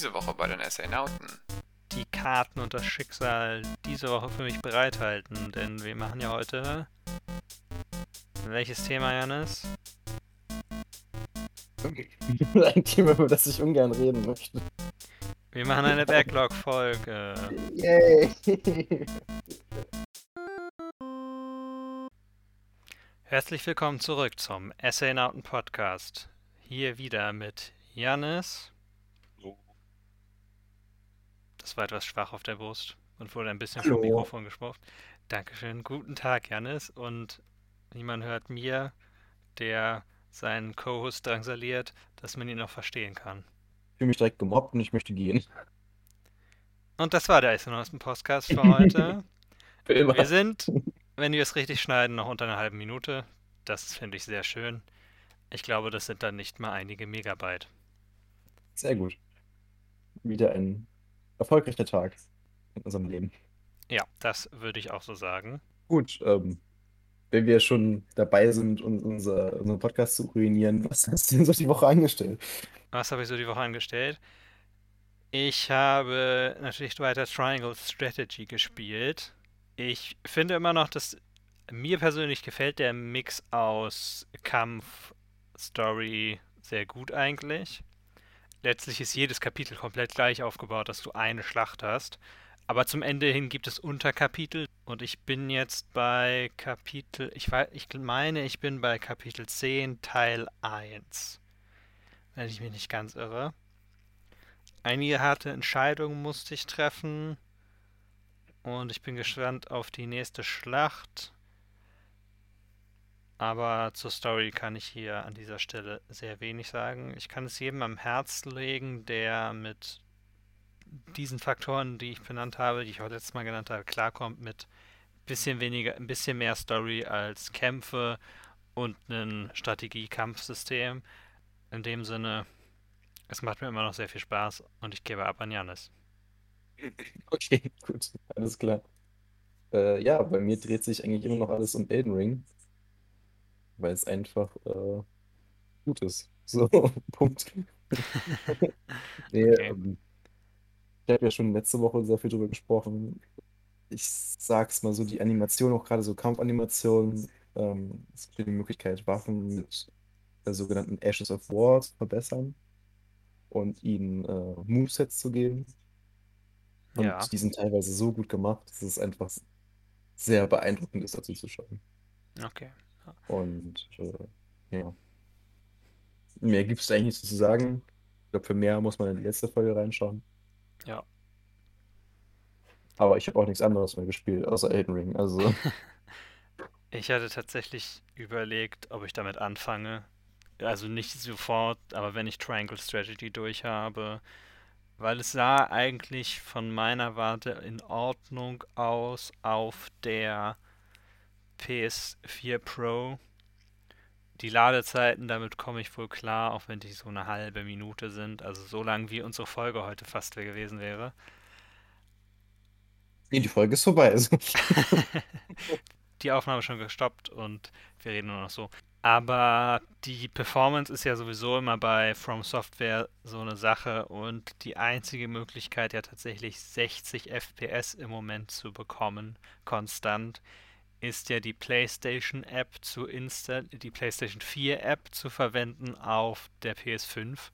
diese Woche bei den Assainauten? Die Karten und das Schicksal diese Woche für mich bereithalten, denn wir machen ja heute. Welches Thema, Janis? Ein Thema, über das ich ungern reden möchte. Wir machen eine Backlog-Folge. Yay! Herzlich willkommen zurück zum Assainauten Podcast. Hier wieder mit Janis. Das war etwas schwach auf der Brust und wurde ein bisschen Hallo. vom Mikrofon gesprochen. Dankeschön. Guten Tag, Janis. Und niemand hört mir, der seinen Co-Host drangsaliert, dass man ihn noch verstehen kann. Ich fühle mich direkt gemobbt und ich möchte gehen. Und das war der Assainauten Podcast für heute. Für immer. Wir sind, wenn wir es richtig schneiden, noch unter einer halben Minute. Das finde ich sehr schön. Ich glaube, das sind dann nicht mal einige Megabyte. Sehr gut. Wieder ein erfolgreicher Tag in unserem Leben. Ja, das würde ich auch so sagen. Gut, ähm, wenn wir schon dabei sind, uns unser, unseren Podcast zu ruinieren, was hast du denn so die Woche angestellt? Was habe ich so die Woche angestellt? Ich habe natürlich weiter Triangle Strategy gespielt. Ich finde immer noch, dass mir persönlich gefällt der Mix aus Kampf, Story sehr gut eigentlich. Letztlich ist jedes Kapitel komplett gleich aufgebaut, dass du eine Schlacht hast. Aber zum Ende hin gibt es Unterkapitel und ich bin jetzt bei Kapitel, ich, weiß, ich meine, ich bin bei Kapitel 10, Teil 1. Wenn ich mich nicht ganz irre. Einige harte Entscheidungen musste ich treffen. Und ich bin gespannt auf die nächste Schlacht. Aber zur Story kann ich hier an dieser Stelle sehr wenig sagen. Ich kann es jedem am Herz legen, der mit diesen Faktoren, die ich benannt habe, die ich auch letztes Mal genannt habe, klarkommt mit bisschen weniger, ein bisschen mehr Story als Kämpfe und ein Strategie-Kampfsystem. In dem Sinne, es macht mir immer noch sehr viel Spaß und ich gebe ab an Janis. Okay, gut, alles klar. Äh, ja, bei mir dreht sich eigentlich immer noch alles um Elden Ring, weil es einfach äh, gut ist. So, Punkt. Nee, Okay. ähm, ich habe ja schon letzte Woche sehr viel drüber gesprochen. Ich sag's mal so, die Animation, auch gerade so Kampfanimationen, ähm, es gibt die Möglichkeit, Waffen mit der sogenannten Ashes of War zu verbessern und ihnen äh, Movesets zu geben. Und Ja. die sind teilweise so gut gemacht, dass es einfach sehr beeindruckend ist, dazu zu schauen. Okay. Und äh, ja. Mehr gibt es eigentlich nicht zu sagen. Ich glaube, für mehr muss man in die letzte Folge reinschauen. Ja. Aber ich habe auch nichts anderes mehr gespielt, außer Elden Ring. Also, Ich hatte tatsächlich überlegt, ob ich damit anfange. Also nicht sofort, aber wenn ich Triangle Strategy durch habe, weil es sah eigentlich von meiner Warte in Ordnung aus auf der PS4 Pro. Die Ladezeiten, damit komme ich wohl klar, auch wenn die so eine halbe Minute sind, also so lang wie unsere Folge heute fast gewesen wäre. nee, die Folge ist vorbei. Also, die Aufnahme schon gestoppt und wir reden nur noch so. Aber die Performance ist ja sowieso immer bei From Software so eine Sache und die einzige Möglichkeit ja tatsächlich 60 FPS im Moment zu bekommen, konstant, ist ja die PlayStation App zu instal die PlayStation 4 App zu verwenden auf der PS5.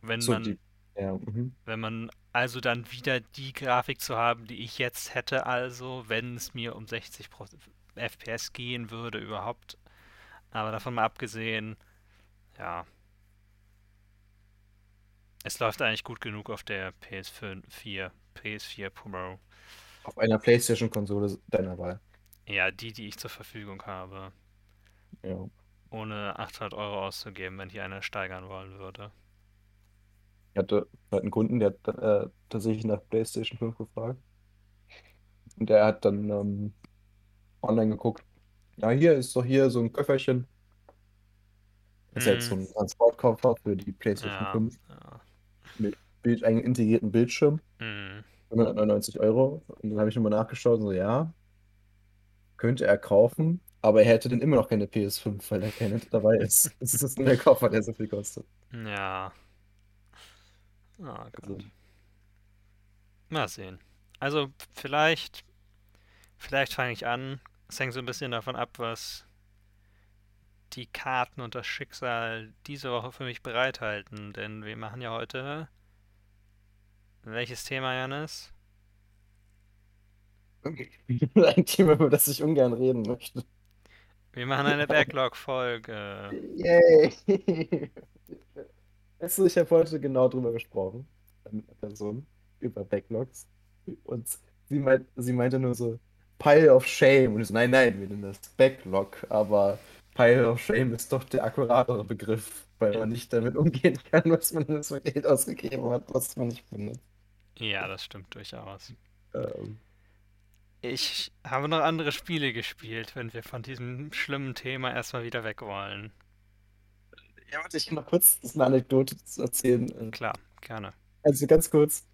Wenn so man die, ja, mhm. wenn man also dann wieder die Grafik zu haben, die ich jetzt hätte, also wenn es mir um 60 Pro- FPS gehen würde überhaupt. Aber davon mal abgesehen, ja. Es läuft eigentlich gut genug auf der PS4, PS4 Pro. Auf einer PlayStation-Konsole deiner Wahl. Ja, die, die ich zur Verfügung habe. Ja. Ohne 800 Euro auszugeben, wenn ich eine steigern wollen würde. Ich hatte halt einen Kunden, der hat äh, tatsächlich nach PlayStation 5 gefragt. Und der hat dann ähm, online geguckt. Ja, hier ist doch hier so ein Köfferchen. Das ist jetzt so Mhm. ein Transportkoffer für die PlayStation Ja, 5 ja. mit Bild, einen integrierten Bildschirm. Mhm. 199 Euro. Und dann habe ich nochmal nachgeschaut und so, ja, könnte er kaufen, aber er hätte dann immer noch keine PS5, weil er keine dabei ist. Es ist nur der Koffer, der so viel kostet. Ja. Oh Also, Gott. Mal sehen. Also vielleicht, vielleicht fange ich an. Es hängt so ein bisschen davon ab, was die Karten und das Schicksal diese Woche für mich bereithalten. Denn wir machen ja heute. Welches Thema, Janis? ein Thema, über das ich ungern reden möchte. Wir machen eine Backlog-Folge. Yay! Weißt du, ich habe heute genau drüber gesprochen mit einer Person über Backlogs und sie, meint, sie meinte nur so Pile of Shame und ich so, nein, nein, wir nennen das Backlog, aber Pile of Shame ist doch der akkuratere Begriff, weil man nicht damit umgehen kann, was man das für Geld ausgegeben hat, was man nicht benutzt. Ja, das stimmt durchaus. Ähm, Ich habe noch andere Spiele gespielt, wenn wir von diesem schlimmen Thema erstmal wieder weg wollen. ja, warte, ich kann noch kurz eine Anekdote erzählen. Äh, Klar, gerne. Also ganz kurz,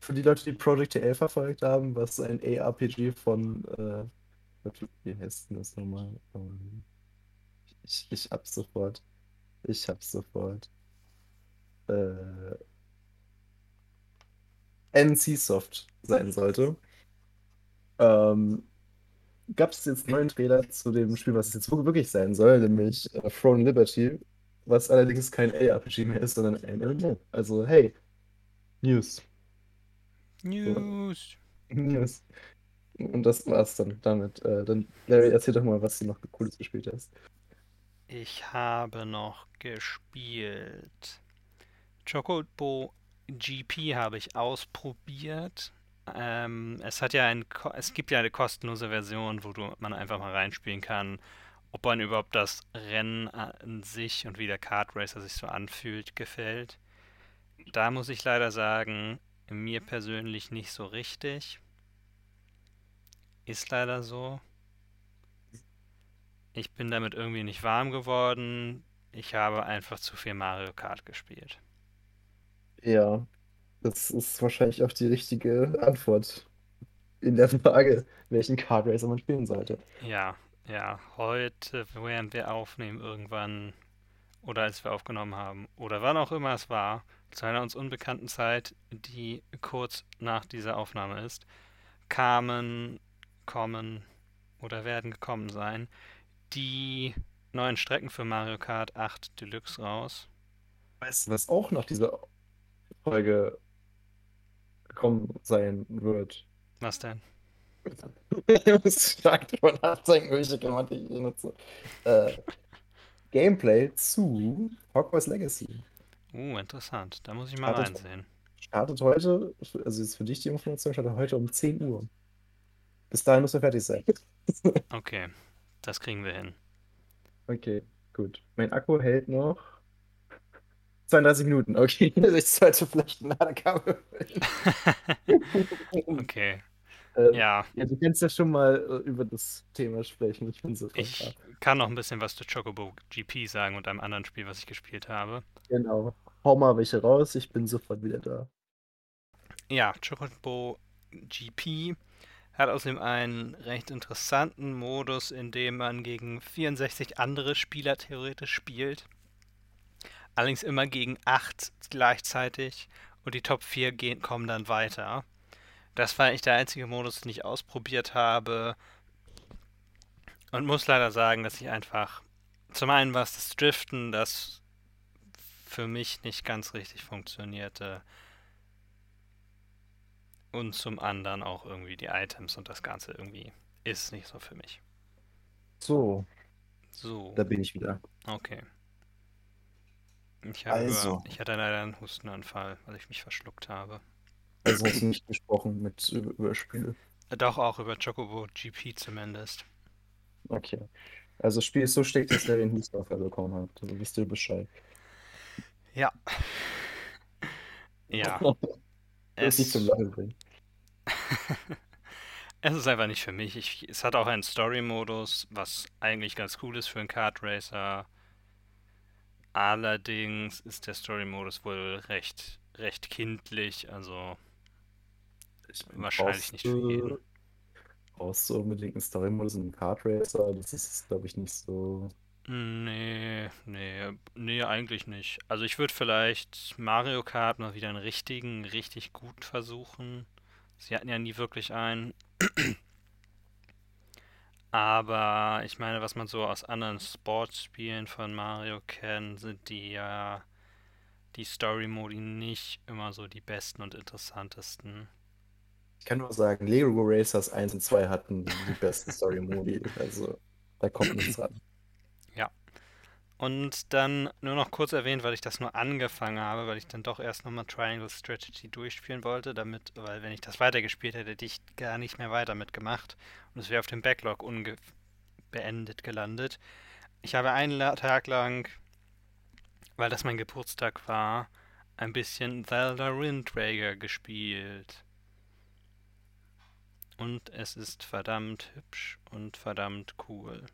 für die Leute, die Project TL verfolgt haben, was ein ARPG von, äh, wie heißt denn das nochmal? Ähm, ich, ich hab's sofort. Ich hab's sofort. Äh, NCSoft sein sollte. Ähm, gab es jetzt neuen Trailer zu dem Spiel, was es jetzt wirklich sein soll, nämlich äh, Throne Liberty, was allerdings kein ARPG mehr ist, sondern ein MMO. Also, hey, News. News. News. Und das war's dann damit. Äh, dann, Larry, erzähl doch mal, was du noch Cooles gespielt hast. Ich habe noch gespielt. Chocobo GP habe ich ausprobiert. Ähm, es hat ja ein, es gibt ja eine kostenlose Version, wo du, man einfach mal reinspielen kann, ob man überhaupt das Rennen an sich und wie der Kart Racer sich so anfühlt, gefällt. Da muss ich leider sagen, mir persönlich nicht so richtig. Ist leider so. Ich bin damit irgendwie nicht warm geworden. Ich habe einfach zu viel Mario Kart gespielt. Ja, das ist wahrscheinlich auch die richtige Antwort in der Frage, welchen Kart Racer man spielen sollte. Ja, ja, heute, während wir aufnehmen, irgendwann, oder als wir aufgenommen haben, oder wann auch immer es war, zu einer uns unbekannten Zeit, die kurz nach dieser Aufnahme ist, kamen, kommen oder werden gekommen sein, die neuen Strecken für Mario Kart 8 Deluxe raus. Weißt du, was auch nach dieser Folge gekommen sein wird? Was denn? Ich muss stark drüber nachdenken, welche Grammatik ich nutze. Äh, Gameplay zu Hogwarts Legacy. Uh, interessant. Da muss ich mal Startet, reinsehen. startet heute, also jetzt für dich die Information, startet heute um 10 Uhr. Bis dahin muss er fertig sein. Okay, das kriegen wir hin. Okay, gut. Mein Akku hält noch 32 Minuten. Okay, ich sollte vielleicht ein Ladekabel. Okay, Ähm, ja, ja, du kannst ja schon mal äh, über das Thema sprechen. Ich bin da. ich kann noch ein bisschen was zu Chocobo GP sagen und einem anderen Spiel, was ich gespielt habe. Genau. Hau mal welche raus, ich bin sofort wieder da. Ja, Chocobo GP hat außerdem einen recht interessanten Modus, in dem man gegen 64 andere Spieler theoretisch spielt. Allerdings immer gegen 8 gleichzeitig und die Top 4 gehen, kommen dann weiter. Das war eigentlich der einzige Modus, den ich ausprobiert habe und muss leider sagen, dass ich einfach zum einen war es das Driften, das für mich nicht ganz richtig funktionierte und zum anderen auch irgendwie die Items und das Ganze irgendwie ist nicht so für mich. So, So, da bin ich wieder. okay. Ich habe, Also, ich hatte leider einen Hustenanfall, weil ich mich verschluckt habe. also hast du nicht gesprochen mit über, über Spiele. Doch auch über Chocobo GP zumindest. Okay. Also das Spiel ist so schlecht, dass er den Hustenanfall bekommen hat. Also wisst ihr Bescheid. Ja, ja. Das nicht zum Es, Lachen bringen. es ist einfach nicht für mich. Ich, es hat auch einen Story-Modus, was eigentlich ganz cool ist für einen Kart Racer. Allerdings ist der Story-Modus wohl recht, recht kindlich, also wahrscheinlich nicht für jeden. brauchst du unbedingt einen Story-Modus in einem Kart Racer? Das ist, glaube ich, nicht so. Nee, nee, nee, eigentlich nicht. Also ich würde vielleicht Mario Kart mal wieder einen richtigen, richtig guten versuchen. Sie hatten ja nie wirklich einen. Aber ich meine, was man so aus anderen Sportspielen von Mario kennt, sind die ja die Story-Modi nicht immer so die besten und interessantesten. Ich kann nur sagen, Lego Racers 1 und 2 hatten die besten Story-Modi. Also da kommt nichts ran. Und dann nur noch kurz erwähnt, weil ich das nur angefangen habe, weil ich dann doch erst nochmal Triangle Strategy durchspielen wollte, damit, weil wenn ich das weitergespielt hätte, hätte ich gar nicht mehr weiter mitgemacht und es wäre auf dem Backlog unbeendet gelandet. Ich habe einen Tag lang, weil das mein Geburtstag war, ein bisschen Zelda Wind Waker gespielt. Und es ist verdammt hübsch und verdammt cool.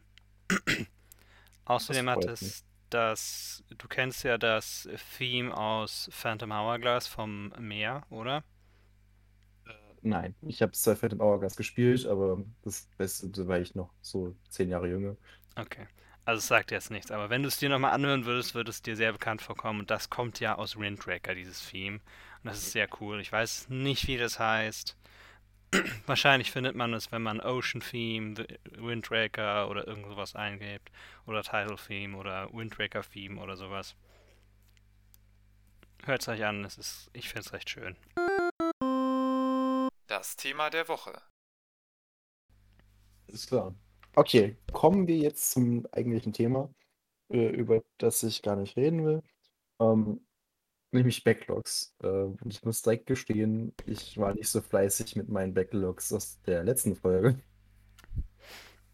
Außerdem hat es das, du kennst ja das Theme aus Phantom Hourglass vom Meer, oder? Nein, ich habe zwar Phantom Hourglass gespielt, aber das Beste, da war ich noch so zehn Jahre jünger. Okay. Also es sagt jetzt nichts, aber wenn du es dir nochmal anhören würdest, würde es dir sehr bekannt vorkommen. Und das kommt ja aus Windtracker, dieses Theme. Und das ist sehr cool. Ich weiß nicht, wie das heißt. Wahrscheinlich findet man es, wenn man Ocean Theme, Windraker oder irgend sowas eingibt. Oder Title Theme oder Windraker Theme oder sowas. Hört es euch an, es ist, ich finde es recht schön. Das Thema der Woche. Ist klar. Okay, kommen wir jetzt zum eigentlichen Thema, äh, über das ich gar nicht reden will. Ähm, Nämlich Backlogs. Äh, ich muss direkt gestehen, ich war nicht so fleißig mit meinen Backlogs aus der letzten Folge.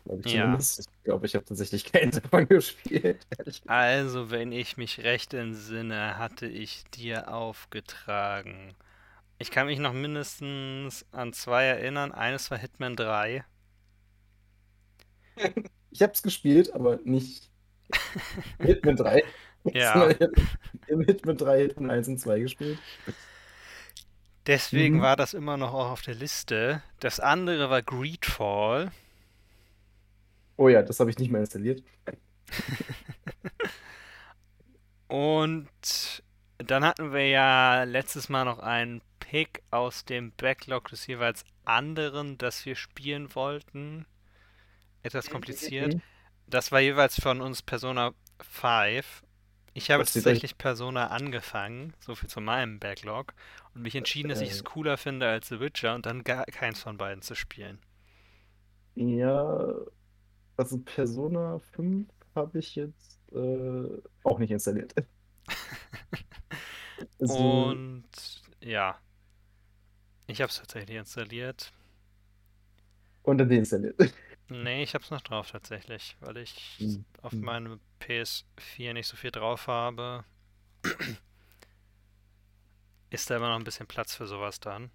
Glaube ich Ja. zumindest. Ich glaube, ich habe tatsächlich keinen davon gespielt. Also, wenn ich mich recht entsinne, hatte ich dir aufgetragen. Ich kann mich noch mindestens an zwei erinnern. Eines war Hitman 3. Ich habe es gespielt, aber nicht Hitman 3. Ja. im Hitman 3 Hitman 1 und 2 gespielt. Deswegen Mhm. war das immer noch auch auf der Liste. Das andere war Greedfall. Oh ja, das habe ich nicht mehr installiert. Und dann hatten wir ja letztes Mal noch einen Pick aus dem Backlog des jeweils anderen, das wir spielen wollten. Etwas kompliziert. Mhm. Das war jeweils von uns Persona 5. Ich habe tatsächlich Persona angefangen, so viel zu meinem Backlog, und mich entschieden, dass ich es Äh. cooler finde als The Witcher und dann gar keins von beiden zu spielen. Ja, also Persona 5 habe ich jetzt äh, auch nicht installiert. Also, Und ja, ich habe es tatsächlich installiert. und dann deinstalliert. Nee, ich habe es noch drauf tatsächlich, weil ich Hm, auf hm. Meinem PS4 nicht so viel drauf habe. Ist da immer noch ein bisschen Platz für sowas dann.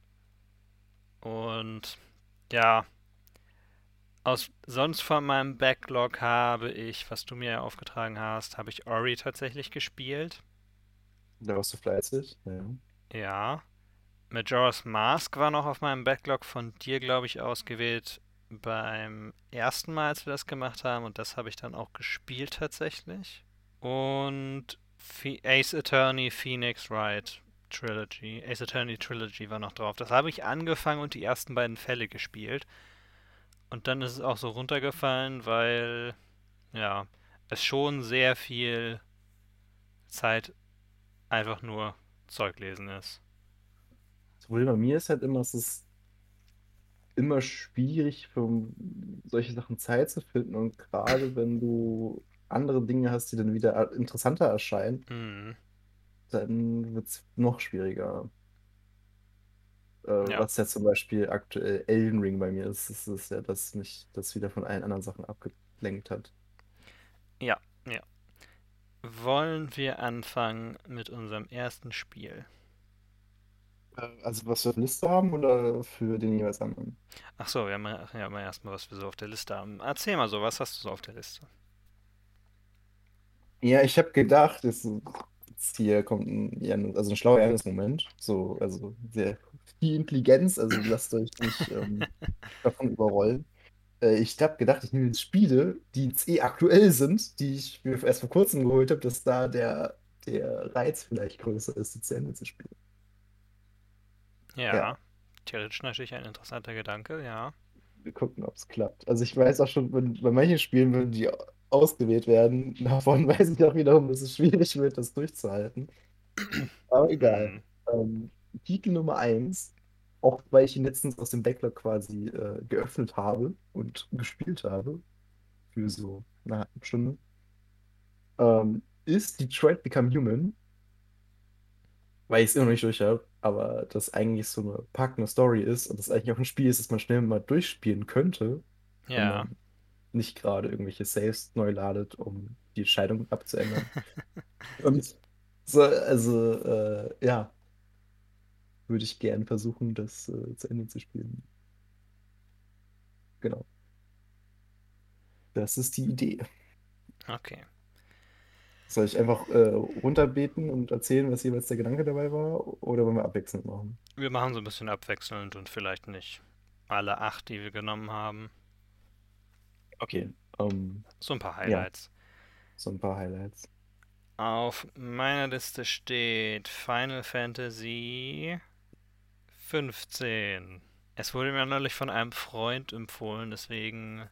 Und ja, aus sonst von meinem Backlog habe ich, was du mir aufgetragen hast, habe ich Ori tatsächlich gespielt. Da warst du fleißig. Ja. Ja. Majora's Mask war noch auf meinem Backlog von dir, glaube ich, ausgewählt beim ersten Mal, als wir das gemacht haben. Und das habe ich dann auch gespielt tatsächlich. Und Ace Attorney Phoenix Wright Trilogy. Ace Attorney Trilogy war noch drauf. Das habe ich angefangen und die ersten beiden Fälle gespielt. Und dann ist es auch so runtergefallen, weil, ja, es schon sehr viel Zeit einfach nur Zeug lesen ist. Das Problem bei mir ist halt immer, es ist immer schwierig, für solche Sachen Zeit zu finden. Und gerade wenn du andere Dinge hast, die dann wieder interessanter erscheinen, Mhm. dann wird es noch schwieriger. Äh, Ja. Was ja zum Beispiel aktuell Elden Ring bei mir ist, ist es ja, dass mich das wieder von allen anderen Sachen abgelenkt hat. Ja, ja. Wollen wir anfangen mit unserem ersten Spiel? Äh, Also was wir auf der Liste haben oder für den jeweils anderen? Ach so, wir haben ja ja mal erstmal, was wir so auf der Liste haben. Erzähl mal so, was hast du so auf der Liste? Ja, ich habe gedacht, jetzt, jetzt hier kommt ein, ja, also ein schlauer Ernstmoment. So, also sehr viel Intelligenz, also lasst euch nicht ähm, davon überrollen. Äh, ich habe gedacht, ich nehme jetzt Spiele, die jetzt eh aktuell sind, die ich mir erst vor kurzem geholt habe, dass da der, der Reiz vielleicht größer ist, die zu Ende zu spielen. Ja, Ja, theoretisch natürlich ein interessanter Gedanke, ja. wir gucken, ob es klappt. Also ich weiß auch schon, bei manchen Spielen, wenn die ausgewählt werden, davon weiß ich auch wiederum, dass es schwierig wird, das durchzuhalten. Aber egal. Hm, Ähm, Titel Nummer eins, auch weil ich ihn letztens aus dem Backlog quasi äh, geöffnet habe und gespielt habe, für so eine halbe Stunde, ähm, ist Detroit Become Human, weil ich es immer noch nicht durch habe, aber das eigentlich so eine packende Story ist und das eigentlich auch ein Spiel ist, das man schnell mal durchspielen könnte, ja. nicht gerade irgendwelche Saves neu ladet, um die Entscheidung abzuändern. Und so, also, äh, ja, würde ich gern versuchen, das äh, zu Ende zu spielen. Genau. Das ist die Idee. Okay. Soll ich einfach äh, runterbeten und erzählen, was jeweils der Gedanke dabei war? Oder wollen wir abwechselnd machen? Wir machen so ein bisschen abwechselnd und vielleicht nicht alle acht, die wir genommen haben. Okay. Ähm, So ein paar ja, Highlights. so ein paar Highlights. Auf meiner Liste steht Final Fantasy 15. Es wurde mir neulich von einem Freund empfohlen, deswegen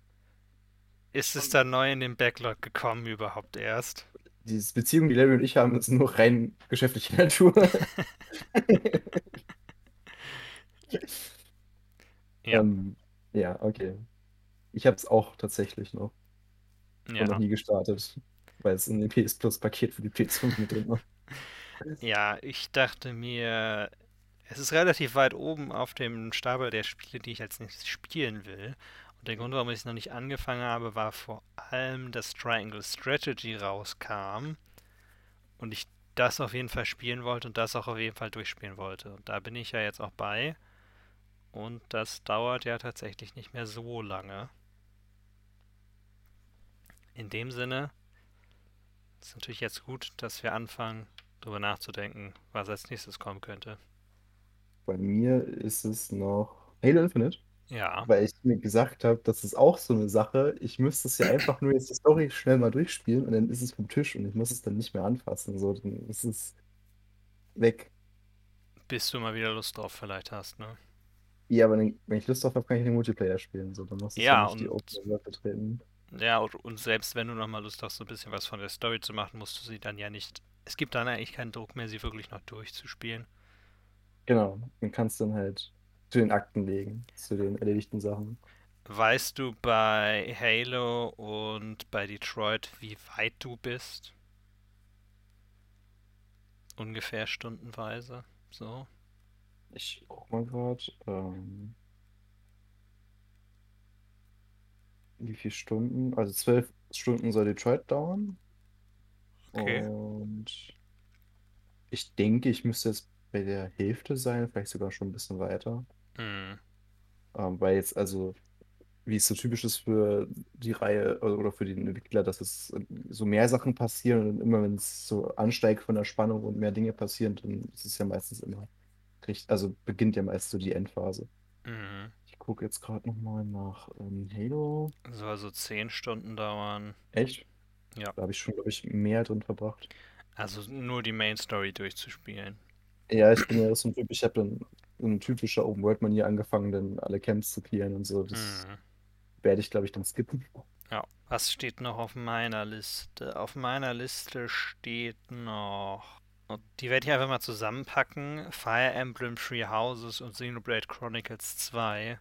ist es da neu in den Backlog gekommen überhaupt erst. Diese Beziehung, die Larry und ich haben, ist nur rein geschäftliche Natur. Ja, Ähm, ja, okay. Ich habe es auch tatsächlich noch und noch ja. nie gestartet, weil es in dem PS Plus Paket für die PS5 mit drin war. Ja, ich dachte mir, es ist relativ weit oben auf dem Stapel der Spiele, die ich als nächstes spielen will. Und der Grund, warum ich es noch nicht angefangen habe, war vor allem, dass Triangle Strategy rauskam und ich das auf jeden Fall spielen wollte und das auch auf jeden Fall durchspielen wollte. Und da bin ich ja jetzt auch bei. Und das dauert ja tatsächlich nicht mehr so lange. In dem Sinne ist natürlich jetzt gut, dass wir anfangen, darüber nachzudenken, was als nächstes kommen könnte. Bei mir ist es noch Halo Infinite, Ja, weil ich mir gesagt habe, das ist auch so eine Sache. Ich müsste es ja einfach nur jetzt die Story schnell mal durchspielen und dann ist es vom Tisch und ich muss es dann nicht mehr anfassen. So, dann ist es weg. bis du mal wieder Lust drauf vielleicht hast, ne? Ja, aber wenn ich Lust drauf habe, kann ich den Multiplayer spielen. So, dann muss es ja Ja, nicht die Open World betreten. ja, und, und selbst wenn du noch mal Lust hast, so ein bisschen was von der Story zu machen, musst du sie dann ja nicht. Es gibt dann eigentlich keinen Druck mehr, sie wirklich noch durchzuspielen. Genau, dann kannst du dann halt zu den Akten legen, zu den erledigten Sachen. Weißt du bei Halo und bei Detroit, wie weit du bist? Ungefähr stundenweise. So. Ich guck mal gerade, ähm, wie viele Stunden? Also zwölf Stunden soll Detroit dauern. Okay. Und ich denke, ich müsste jetzt bei der Hälfte sein, vielleicht sogar schon ein bisschen weiter. Hm. Ähm, weil jetzt, also, wie es so typisch ist für die Reihe oder oder für den Entwickler, dass es so mehr Sachen passieren und immer wenn es so ansteigt von der Spannung und mehr Dinge passieren, dann ist es ja meistens immer also beginnt ja meist so die Endphase. Mhm. Ich gucke jetzt gerade nochmal nach ähm, Halo. Soll so 10 Stunden dauern. Echt? Ja. Da habe ich schon, glaube ich, mehr drin verbracht. Also nur die Main Story durchzuspielen. Ja, ich bin ja so ein Typ, ich habe dann in typischer Open-World-Manier angefangen, dann alle Camps zu clearen und so. Das Mhm. werde ich, glaube ich, dann skippen. Ja. Was steht noch auf meiner Liste? Auf meiner Liste steht noch. Und die werde ich einfach mal zusammenpacken. Fire Emblem Three Houses und Xenoblade Chronicles 2.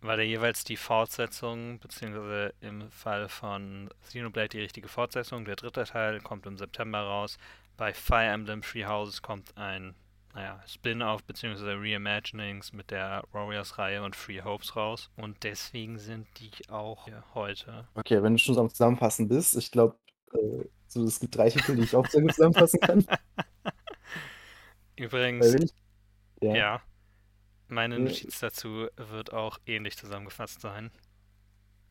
Weil da jeweils die Fortsetzung, beziehungsweise im Fall von Xenoblade die richtige Fortsetzung, der dritte Teil kommt im September raus. Bei Fire Emblem Three Houses kommt ein, naja, Spin-off beziehungsweise Reimaginings mit der Warriors-Reihe und Free Hopes raus. Und deswegen sind die auch heute. Okay, wenn du schon so am Zusammenfassen bist, ich glaube, äh, so, es gibt drei Titel, die ich auch sehr gut zusammenfassen kann. Übrigens, wenn ich, ja, ja, meine äh, Notiz dazu wird auch ähnlich zusammengefasst sein.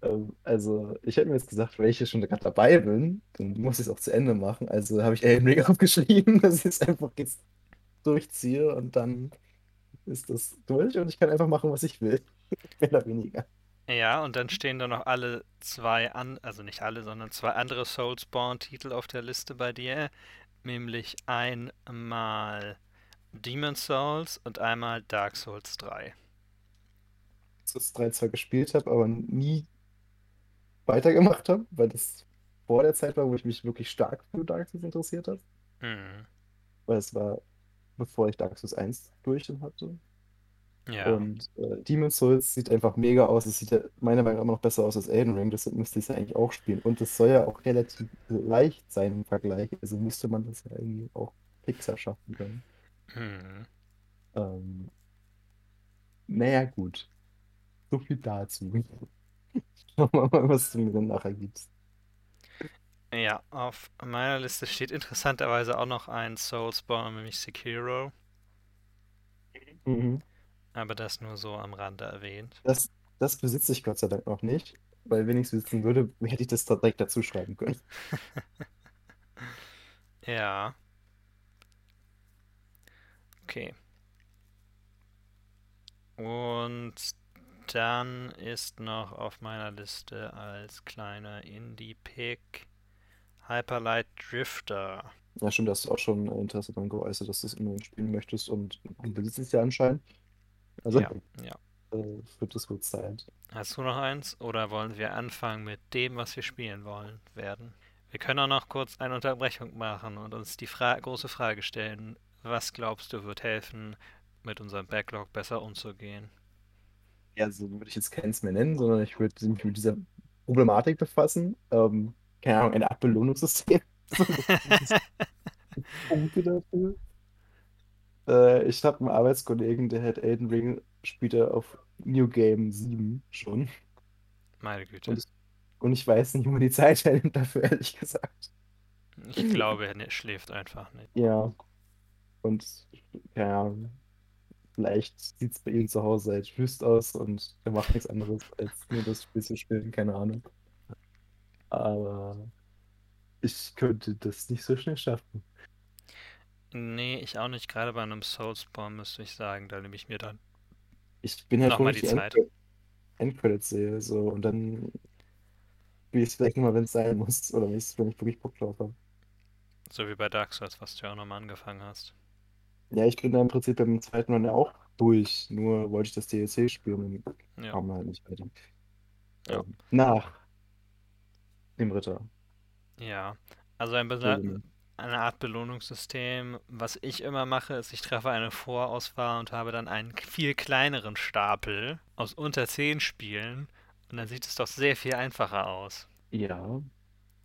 ähm, also ich hätte mir jetzt gesagt, weil ich hier schon gerade dabei bin, dann muss ich es auch zu Ende machen. Also habe ich Elden Ring aufgeschrieben, dass ich es einfach jetzt durchziehe und dann ist das durch und ich kann einfach machen, was ich will. Mehr oder weniger. Ja, und dann stehen da noch alle zwei an, also nicht alle, sondern zwei andere Soulsborne-Titel auf der Liste bei dir. Nämlich einmal Demon's Souls und einmal Dark Souls 3. Souls 3 zwar gespielt habe, aber nie weitergemacht habe, weil das vor der Zeit war, wo ich mich wirklich stark für Dark Souls interessiert habe. Hm, Weil es war, bevor ich Dark Souls 1 durch hatte. ja. Und äh, Demon's Souls sieht einfach mega aus. Es sieht ja meiner Meinung nach immer noch besser aus als Elden Ring, deshalb müsste ich es ja eigentlich auch spielen. Und es soll ja auch relativ leicht sein im Vergleich. Also müsste man das ja irgendwie auch fixer schaffen können. Hm. Ähm, naja, gut. So viel dazu. Schauen wir mal, was du mir dann nachher gibst. Ja, auf meiner Liste steht interessanterweise auch noch ein Soulsborne, nämlich Sekiro. Mhm. Aber das nur so am Rande erwähnt. Das, das besitze ich Gott sei Dank noch nicht, weil wenn ich es besitzen würde, hätte ich das da direkt dazu schreiben können. Ja, okay. Und dann ist noch auf meiner Liste als kleiner Indie-Pick Hyper Light Drifter. Ja, stimmt, da hast du auch schon äh, Interesse daran geäußert, dass du es unbedingt spielen möchtest und du besitzt es ja anscheinend. Also Ja, ja. äh, wird es wohl Zeit. Hast du noch eins? Oder wollen wir anfangen mit dem, was wir spielen wollen werden? Wir können auch noch kurz eine Unterbrechung machen und uns die Fra große Frage stellen, was glaubst du wird helfen, mit unserem Backlog besser umzugehen? Ja, so würde ich jetzt keins mehr nennen, sondern ich würde mich mit dieser Problematik befassen. Ähm, keine Ahnung, eine Art Belohnungssystem. Punkte dafür. Äh, ich habe einen Arbeitskollegen, der hat Elden Ring, spielt er auf New Game 7 schon. Meine Güte. Und ich, und ich weiß nicht, wo man die Zeit hernimmt dafür, ehrlich gesagt. Ich glaube, er schläft einfach nicht. Ja, und keine Ahnung, vielleicht sieht es bei ihm zu Hause halt wüst aus und er macht nichts anderes, als nur das Spiel zu spielen, keine Ahnung. Aber ich könnte das nicht so schnell schaffen. Nee, ich auch nicht. Gerade bei einem Soulspawn müsste ich sagen, da nehme ich mir dann Ich bin halt nochmal die die Zeit. Endcredits Endcredits sehe, so, und dann spiele ich es vielleicht nur mal, wenn es sein muss, oder wenn ich, wenn ich wirklich Bock drauf habe. So wie bei Dark Souls, was du ja auch nochmal angefangen hast. Ja, ich bin da im Prinzip beim zweiten Run ja auch durch, nur wollte ich das DLC spielen und dann Ja, kam halt nicht weiter. ja, Ähm, nach dem Ritter. ja. Also ein besa- eine Art Belohnungssystem. Was ich immer mache, ist, ich treffe eine Vorauswahl und habe dann einen viel kleineren Stapel aus unter 10 Spielen. Und dann sieht es doch sehr viel einfacher aus. ja.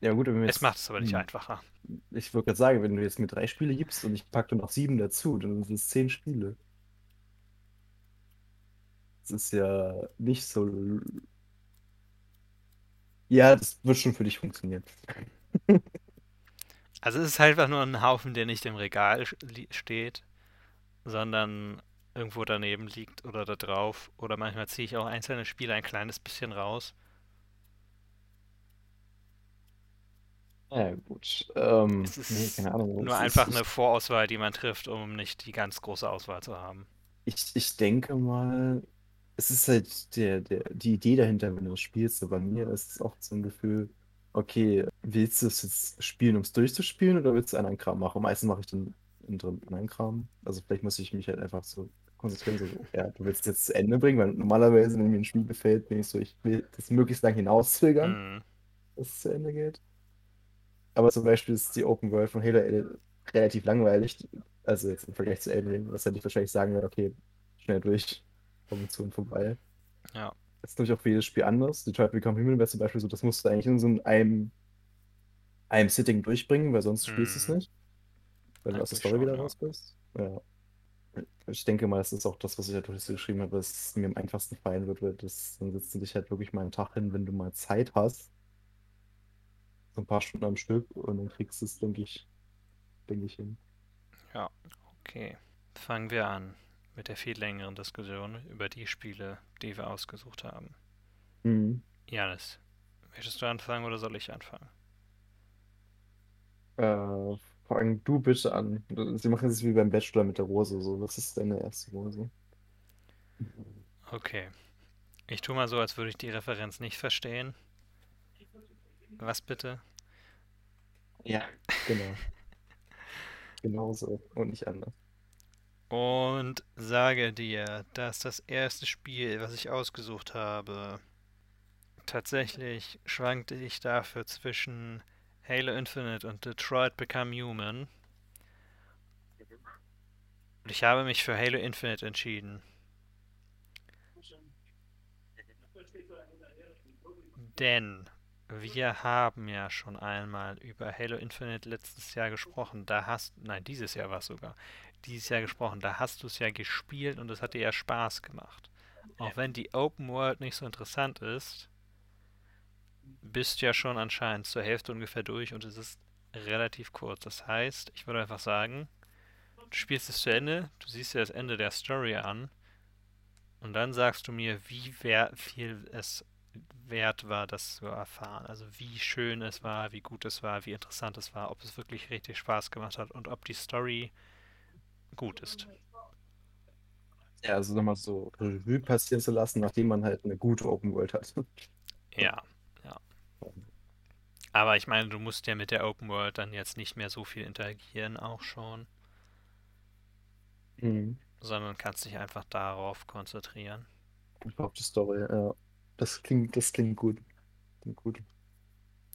Ja, gut, wenn wir Es macht es aber nicht Hm. einfacher. Ich würde gerade sagen, wenn du jetzt mir drei Spiele gibst und ich packe noch sieben dazu, dann sind es zehn Spiele. Das ist ja nicht so. Ja, das wird schon für dich funktionieren. Also es ist halt einfach nur ein Haufen, der nicht im Regal steht, sondern irgendwo daneben liegt oder da drauf. Oder manchmal ziehe ich auch einzelne Spiele ein kleines bisschen raus. Ja, gut. Ähm, Es nee, ist keine Ahnung. nur Es ist, einfach ich, eine Vorauswahl, die man trifft, um nicht die ganz große Auswahl zu haben. ich, ich denke mal, es ist halt der, der, die Idee dahinter, wenn du es spielst. So bei mir ist es oft so ein Gefühl, okay, willst du es jetzt spielen, um es durchzuspielen, oder willst du einen anderen Kram machen? Meistens mache ich dann einen drin anderen Kram. Also vielleicht muss ich mich halt einfach so konzentrieren, so, ja, du willst es jetzt zu Ende bringen, weil normalerweise, wenn mir ein Spiel gefällt, bin ich so, ich will das möglichst lang hinauszögern, Hm, dass es zu Ende geht. Aber zum Beispiel ist die Open World von Halo L- relativ langweilig. Also jetzt im Vergleich zu Elden Ring, was hätte ich wahrscheinlich sagen würde, okay, schnell durch, Und vorbei. ja, Das ist natürlich auch für jedes Spiel anders. Detroit Become Human wäre zum Beispiel so, das musst du eigentlich in so einem, einem Sitting durchbringen, weil sonst spielst du es hm, nicht, weil du aus der Story wieder ja. raus bist. Ja. Ich denke mal, das ist auch das, was ich halt durch geschrieben habe, es mir am einfachsten fallen wird, weil das, dann setzt du dich halt wirklich mal einen Tag hin, wenn du mal Zeit hast, so ein paar Stunden am Stück und dann kriegst du es, denke ich, denke ich hin. Ja, okay. Fangen wir an mit der viel längeren Diskussion über die Spiele, die wir ausgesucht haben. Mhm. Janis, möchtest du anfangen oder soll ich anfangen? Äh, fang du bitte an. Sie machen es wie beim Bachelor mit der Rose, so. Was ist deine erste Rose? Okay. Ich tue mal so, als würde ich die Referenz nicht verstehen. Was bitte? Ja, genau. Genauso und nicht anders. Und sage dir, dass das erste Spiel, was ich ausgesucht habe, tatsächlich schwankte ich dafür zwischen Halo Infinite und Detroit Become Human. Und ich habe mich für Halo Infinite entschieden. Denn wir haben ja schon einmal über Halo Infinite letztes Jahr gesprochen. Da hast, nein, dieses Jahr war es sogar, dieses Jahr gesprochen. Da hast du es ja gespielt und es hat dir ja Spaß gemacht. Auch wenn die Open World nicht so interessant ist, bist ja schon anscheinend zur Hälfte ungefähr durch und es ist relativ kurz. Das heißt, ich würde einfach sagen, du spielst es zu Ende, du siehst dir das Ende der Story an und dann sagst du mir, wie viel es wert war, das zu erfahren. Also wie schön es war, wie gut es war, wie interessant es war, ob es wirklich richtig Spaß gemacht hat und ob die Story gut ist. Ja, also nochmal so Revue passieren zu lassen, nachdem man halt eine gute Open World hat. Ja, ja. Aber ich meine, du musst ja mit der Open World dann jetzt nicht mehr so viel interagieren, auch schon. Mhm. Sondern kannst dich einfach darauf konzentrieren. Auf die Story, ja. Das klingt, das klingt gut. Klingt gut.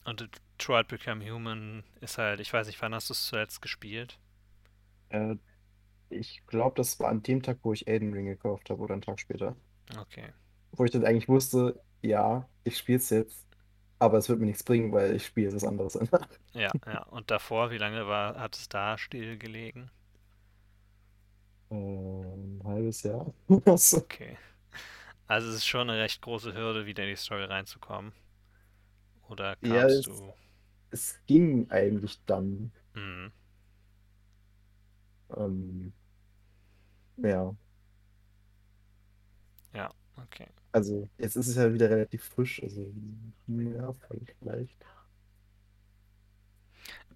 Und Detroit Become Human ist halt, ich weiß nicht, wann hast du es zuletzt gespielt? Äh, ich glaube, das war an dem Tag, wo ich Elden Ring gekauft habe oder einen Tag später. Okay. Wo ich dann eigentlich wusste, ja, ich spiele es jetzt, aber es wird mir nichts bringen, weil ich spiele was anderes. Ja, ja. Und davor, wie lange war, hat es da stillgelegen? Äh, ein halbes Jahr. Okay. Also es ist schon eine recht große Hürde, wieder in die Story reinzukommen. Oder Ja, kamst es, du. es ging eigentlich dann. Hm, Ähm, ja, ja, okay. also jetzt ist es ja wieder relativ frisch, also ja, vielleicht.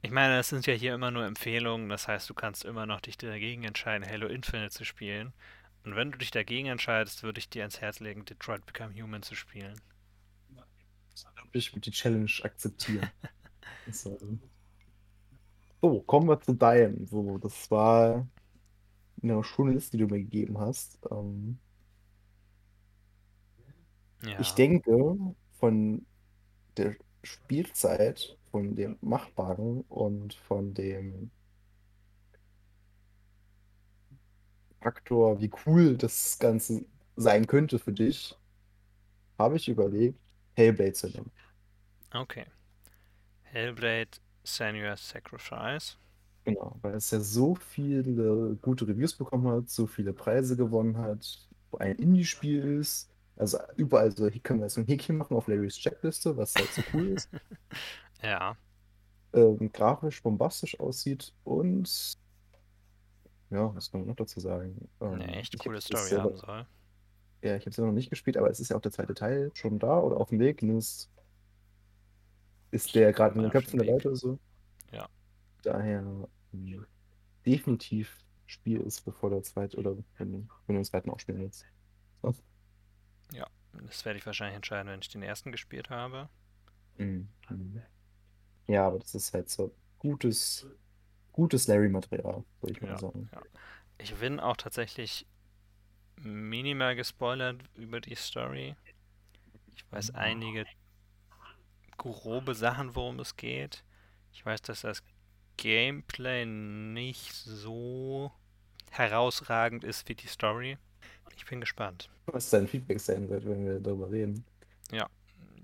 Ich meine, das sind ja hier immer nur Empfehlungen, das heißt, du kannst immer noch dich dagegen entscheiden, Halo Infinite zu spielen. Und wenn du dich dagegen entscheidest, würde ich dir ans Herz legen, Detroit Become Human zu spielen. Ich würde die Challenge akzeptieren. So. So, kommen wir zu deinem. So, das war eine schöne Liste, die du mir gegeben hast. Ähm, ich Ja, denke, von der Spielzeit, von dem Machbaren und von dem Faktor, wie cool das Ganze sein könnte für dich, habe ich überlegt, Hellblade zu nehmen. okay. Hellblade Senua's Sacrifice. Genau, weil es ja so viele gute Reviews bekommen hat, so viele Preise gewonnen hat, ein Indie-Spiel ist. Also überall so, hier können wir so ein Häkchen machen auf Larrys Checkliste, was halt so cool ist. Ja, Ähm, grafisch bombastisch aussieht und ja, was kann man noch dazu sagen? eine Ähm, echt ich habe coole Story selber, haben soll. ja, ich habe es selber noch nicht gespielt, aber es ist ja auch der zweite Teil schon da oder auf dem Weg. Nur ist, ist der gerade in den Köpfen der. Leute so. Ja, Daher definitiv Spiel ist, bevor der zweite oder wenn, wenn du den zweiten auch spielen willst. So. ja. Das werde ich wahrscheinlich entscheiden, wenn ich den ersten gespielt habe. Mhm. Mhm. Ja, aber das ist halt so gutes, gutes Larry-Material, würde ich mal Ja, sagen. ja. Ich bin auch tatsächlich minimal gespoilert über die Story. Ich weiß einige grobe Sachen, worum es geht. Ich weiß, dass das Gameplay nicht so herausragend ist wie die Story. Ich bin gespannt. Was dein Feedback sein wird, wenn wir darüber reden. Ja,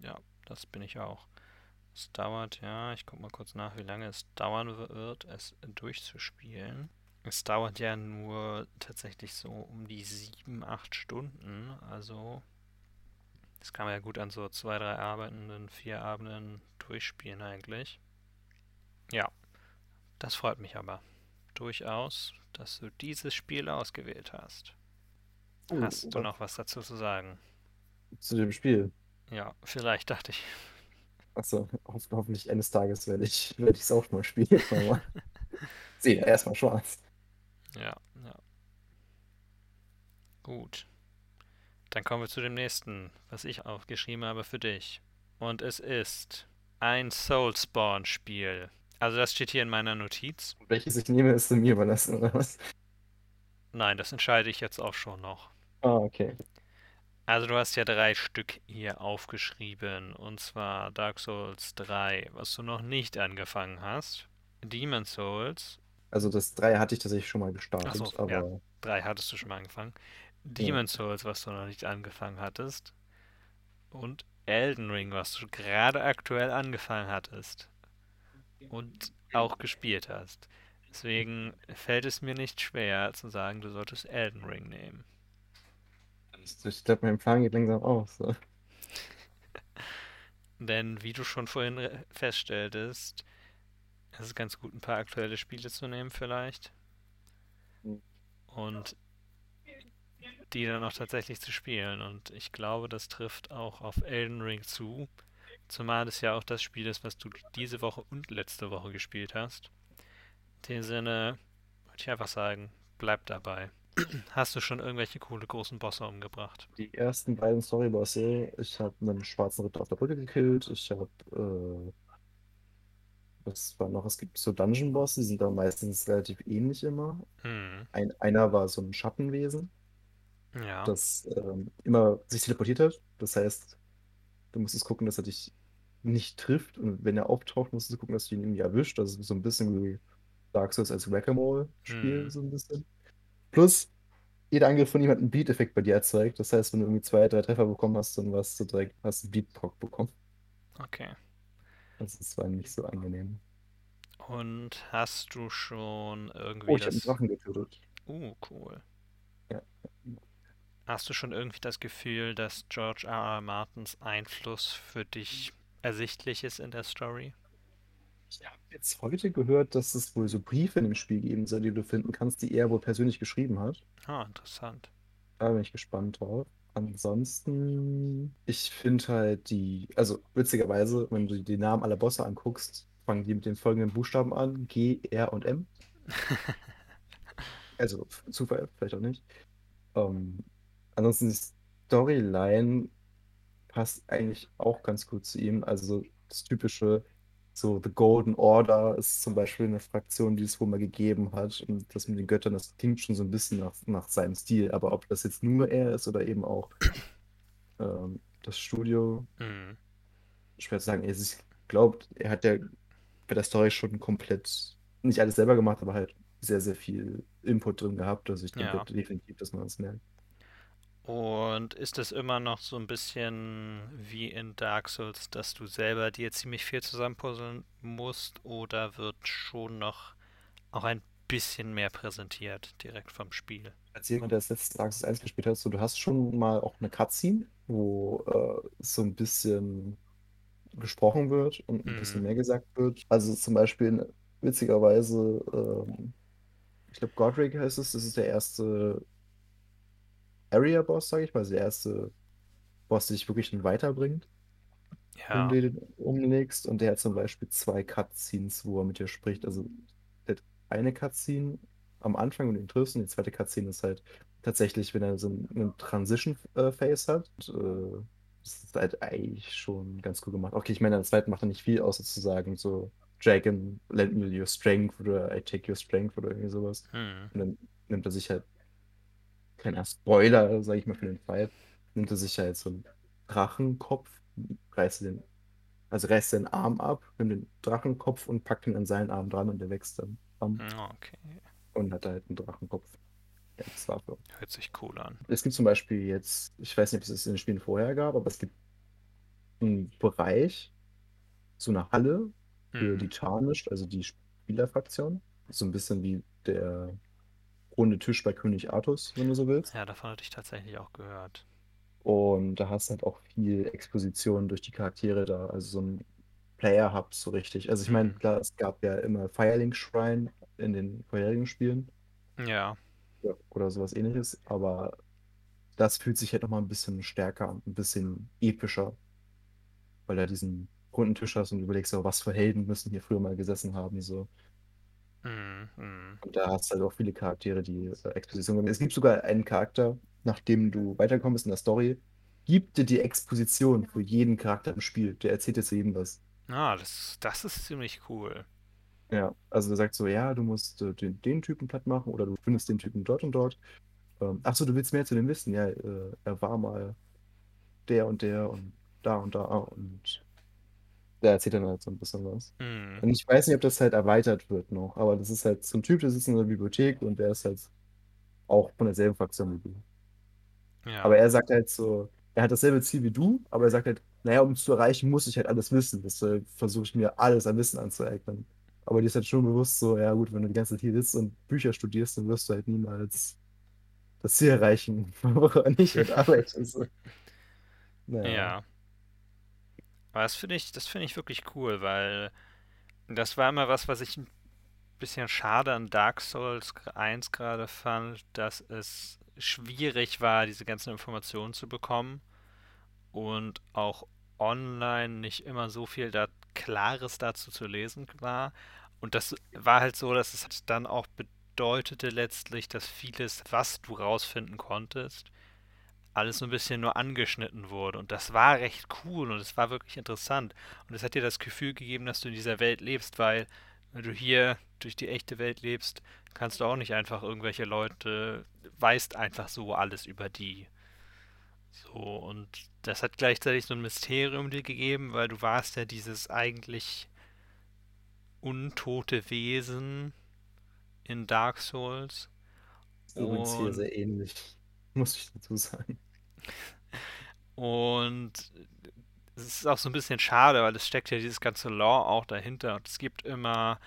ja, das bin ich auch. Es dauert, ja, ich guck mal kurz nach, wie lange es dauern wird, es durchzuspielen. Es dauert ja nur tatsächlich so um die sieben, acht Stunden. Also, das kann man ja gut an so zwei, drei Abenden, vier Abenden durchspielen eigentlich. Ja, das freut mich aber durchaus, dass du dieses Spiel ausgewählt hast. Oh, Hast du noch was dazu zu sagen? zu dem Spiel. Ja, vielleicht dachte ich. Achso, hoff, hoffentlich eines Tages werde ich es auch mal spielen. Sehe erstmal schwarz. Ja, ja, gut. Dann kommen wir zu dem nächsten, was ich aufgeschrieben habe für dich. Und es ist ein Soulspawn-Spiel. Also das steht hier in meiner Notiz. Welches ich nehme, ist mir überlassen, oder was? Nein, das entscheide ich jetzt auch schon noch. Ah, okay. Also du hast ja drei Stück hier aufgeschrieben. Und zwar Dark Souls 3, was du noch nicht angefangen hast. Demon Souls. Also das 3 hatte ich tatsächlich schon mal gestartet, Ach so, aber ja. 3 hattest du schon mal angefangen. Demon Souls, was du noch nicht angefangen hattest. Und Elden Ring, was du gerade aktuell angefangen hattest. Und auch gespielt hast. Deswegen fällt es mir nicht schwer zu sagen, du solltest Elden Ring nehmen. ich glaube, mein Plan geht langsam aus. So. Denn wie du schon vorhin feststelltest, es ist ganz gut, ein paar aktuelle Spiele zu nehmen vielleicht. Hm. Und die dann auch tatsächlich zu spielen. Und ich glaube, das trifft auch auf Elden Ring zu. Zumal es ja auch das Spiel ist, was du diese Woche und letzte Woche gespielt hast. In dem Sinne würde ich einfach sagen, bleib dabei. Hast du schon irgendwelche coole großen Bosse umgebracht? Die ersten beiden Storybosse, ich habe einen schwarzen Ritter auf der Brücke gekillt. Ich habe, äh, was war noch? Es gibt so Dungeon-Bosse, die sind da meistens relativ ähnlich immer. Hm, Ein, einer war so ein Schattenwesen, ja. das ähm, immer sich teleportiert hat. Das heißt, du musstest gucken, dass er dich nicht trifft. Und wenn er auftaucht, musst du gucken, dass du ihn irgendwie erwischt. Das ist so ein bisschen wie Dark Souls als Whack-A-Mole-Spiel, Hm, so ein bisschen. Plus, jeder Angriff von ihm hat einen Beat-Effekt bei dir erzeugt. Das heißt, wenn du irgendwie zwei, drei Treffer bekommen hast, dann warst du direkt, hast du Beat-Proc bekommen. okay. Also es war nicht so angenehm. Und hast du schon irgendwie Oh, ich habe einen das... Drachen getötet. Uh, cool. Ja. Hast du schon irgendwie das Gefühl, dass George R. R. Martins Einfluss für dich ersichtlich ist in der Story? Ich habe jetzt heute gehört, dass es wohl so Briefe in dem Spiel geben soll, die du finden kannst, die er wohl persönlich geschrieben hat. Ah, interessant. Da bin ich gespannt drauf. Ansonsten, ich finde halt die, also witzigerweise, wenn du die Namen aller Bosse anguckst, fangen die mit den folgenden Buchstaben an: G, R und M. Also Zufall, vielleicht auch nicht. Ähm, ansonsten die Storyline passt eigentlich auch ganz gut zu ihm. Also so das typische, so The Golden Order ist zum Beispiel eine Fraktion, die es wohl mal gegeben hat. Und das mit den Göttern, das klingt schon so ein bisschen nach, nach seinem Stil. Aber ob das jetzt nur er ist oder eben auch ähm, das Studio, Hm, schwer zu sagen. Ich glaube, er hat ja bei der Story schon komplett, nicht alles selber gemacht, aber halt sehr, sehr viel Input drin gehabt. Also ich denke ja. definitiv, dass man das merkt. Und ist es immer noch so ein bisschen wie in Dark Souls, dass du selber dir ziemlich viel zusammenpuzzeln musst, oder wird schon noch auch ein bisschen mehr präsentiert direkt vom Spiel? Als jemand, der das letzte Dark Souls 1 gespielt hat, so, du hast schon mal auch eine Cutscene, wo äh, so ein bisschen gesprochen wird und ein bisschen Hm, mehr gesagt wird. Also zum Beispiel witzigerweise, ähm, ich glaube, Godric heißt es, das ist der erste Area-Boss, sage ich mal, also der erste Boss, der dich wirklich weiterbringt, wenn ja. du den umlegst. Und der hat zum Beispiel zwei Cutscenes, wo er mit dir spricht. Also der hat eine Cutscene am Anfang, wenn du ihn triffst, und die zweite Cutscene ist halt tatsächlich, wenn er so einen, einen Transition-Phase hat. Und, äh, das ist halt eigentlich schon ganz cool gemacht. Okay, ich meine, in der zweiten macht er nicht viel, außer zu sagen, so, Dragon, lend me your strength oder I take your strength oder irgendwie sowas. Hm, Und dann nimmt er sich halt, kleiner Spoiler, sage ich mal, für den Fight, nimmt er sich halt so einen Drachenkopf, reißt den, also reißt seinen Arm ab, nimmt den Drachenkopf und packt ihn an seinen Arm dran und der wächst dann an hm, okay. und hat halt einen Drachenkopf als Waffe. Hört sich cool an. Es gibt zum Beispiel jetzt, ich weiß nicht, ob es das in den Spielen vorher gab, aber es gibt einen Bereich, so eine Halle für die Hm, Tarnished, also die Spielerfraktion. So ein bisschen wie der runde Tisch bei König Artus, wenn du so willst. ja, davon hatte ich tatsächlich auch gehört. Und da hast du halt auch viel Exposition durch die Charaktere da, also so ein Player-Hub so richtig. Also ich meine, Hm, klar, es gab ja immer Firelink Shrine in den vorherigen Spielen ja, ja, oder sowas ähnliches, aber das fühlt sich halt nochmal ein bisschen stärker ein bisschen epischer, weil du diesen runden Tisch hast und überlegst, was für Helden müssen hier früher mal gesessen haben, so. Mhm. Mhm. Und da hast du halt auch viele Charaktere, die äh, Exposition geben. Es gibt sogar einen Charakter, nachdem du weitergekommen bist in der Story, gibt dir die Exposition für jeden Charakter im Spiel. Der erzählt dir zu jedem was. Ah, das, das ist ziemlich cool. Ja, also der sagt so, ja, du musst äh, den, den Typen platt machen oder du findest den Typen dort und dort. Ähm, ach so, du willst mehr zu dem wissen. Ja, äh, er war mal der und der und da und da und der erzählt dann halt so ein bisschen was. Mhm. Und ich weiß nicht, ob das halt erweitert wird noch, aber das ist halt so ein Typ, der sitzt in der Bibliothek und der ist halt auch von derselben Fraktion wie du. Ja. Aber er sagt halt so, er hat dasselbe Ziel wie du, aber er sagt halt, naja, um es zu erreichen, muss ich halt alles wissen. Deshalb versuche ich mir alles an Wissen anzueignen. Aber dir ist halt schon bewusst so, ja gut, wenn du die ganze Zeit hier sitzt und Bücher studierst, dann wirst du halt niemals das Ziel erreichen, woran ich halt arbeite. So. Naja. Ja. Aber das finde ich, das ich wirklich cool, weil das war immer was, was ich ein bisschen schade an Dark Souls 1 gerade fand, dass es schwierig war, diese ganzen Informationen zu bekommen und auch online nicht immer so viel da Klares dazu zu lesen war. Und das war halt so, dass es dann auch bedeutete letztlich, dass vieles, was du rausfinden konntest, alles so ein bisschen nur angeschnitten wurde. Und das war recht cool und es war wirklich interessant. Und es hat dir das Gefühl gegeben, dass du in dieser Welt lebst, weil wenn du hier durch die echte Welt lebst, kannst du auch nicht einfach irgendwelche Leute, weißt einfach so alles über die. So, und das hat gleichzeitig so ein Mysterium dir gegeben, weil du warst ja dieses eigentlich untote Wesen in Dark Souls. Übrigens hier sehr ähnlich, muss ich dazu sagen. und es ist auch so ein bisschen schade, weil es steckt ja dieses ganze Lore auch dahinter. Und es gibt immer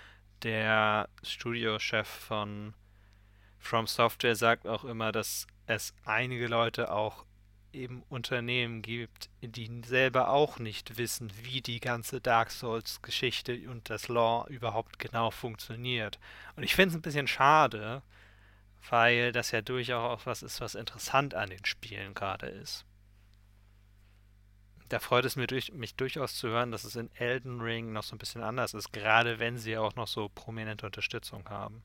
der Studiochef von From Software sagt auch immer, dass es einige Leute auch eben Unternehmen gibt, die selber auch nicht wissen, wie die ganze Dark Souls-Geschichte und das Lore überhaupt genau funktioniert. Und ich finde es ein bisschen schade, weil das ja durchaus auch was ist, was interessant an den Spielen gerade ist. Da freut es mich, durch, mich durchaus zu hören, dass es in Elden Ring noch so ein bisschen anders ist, gerade wenn sie auch noch so prominente Unterstützung haben.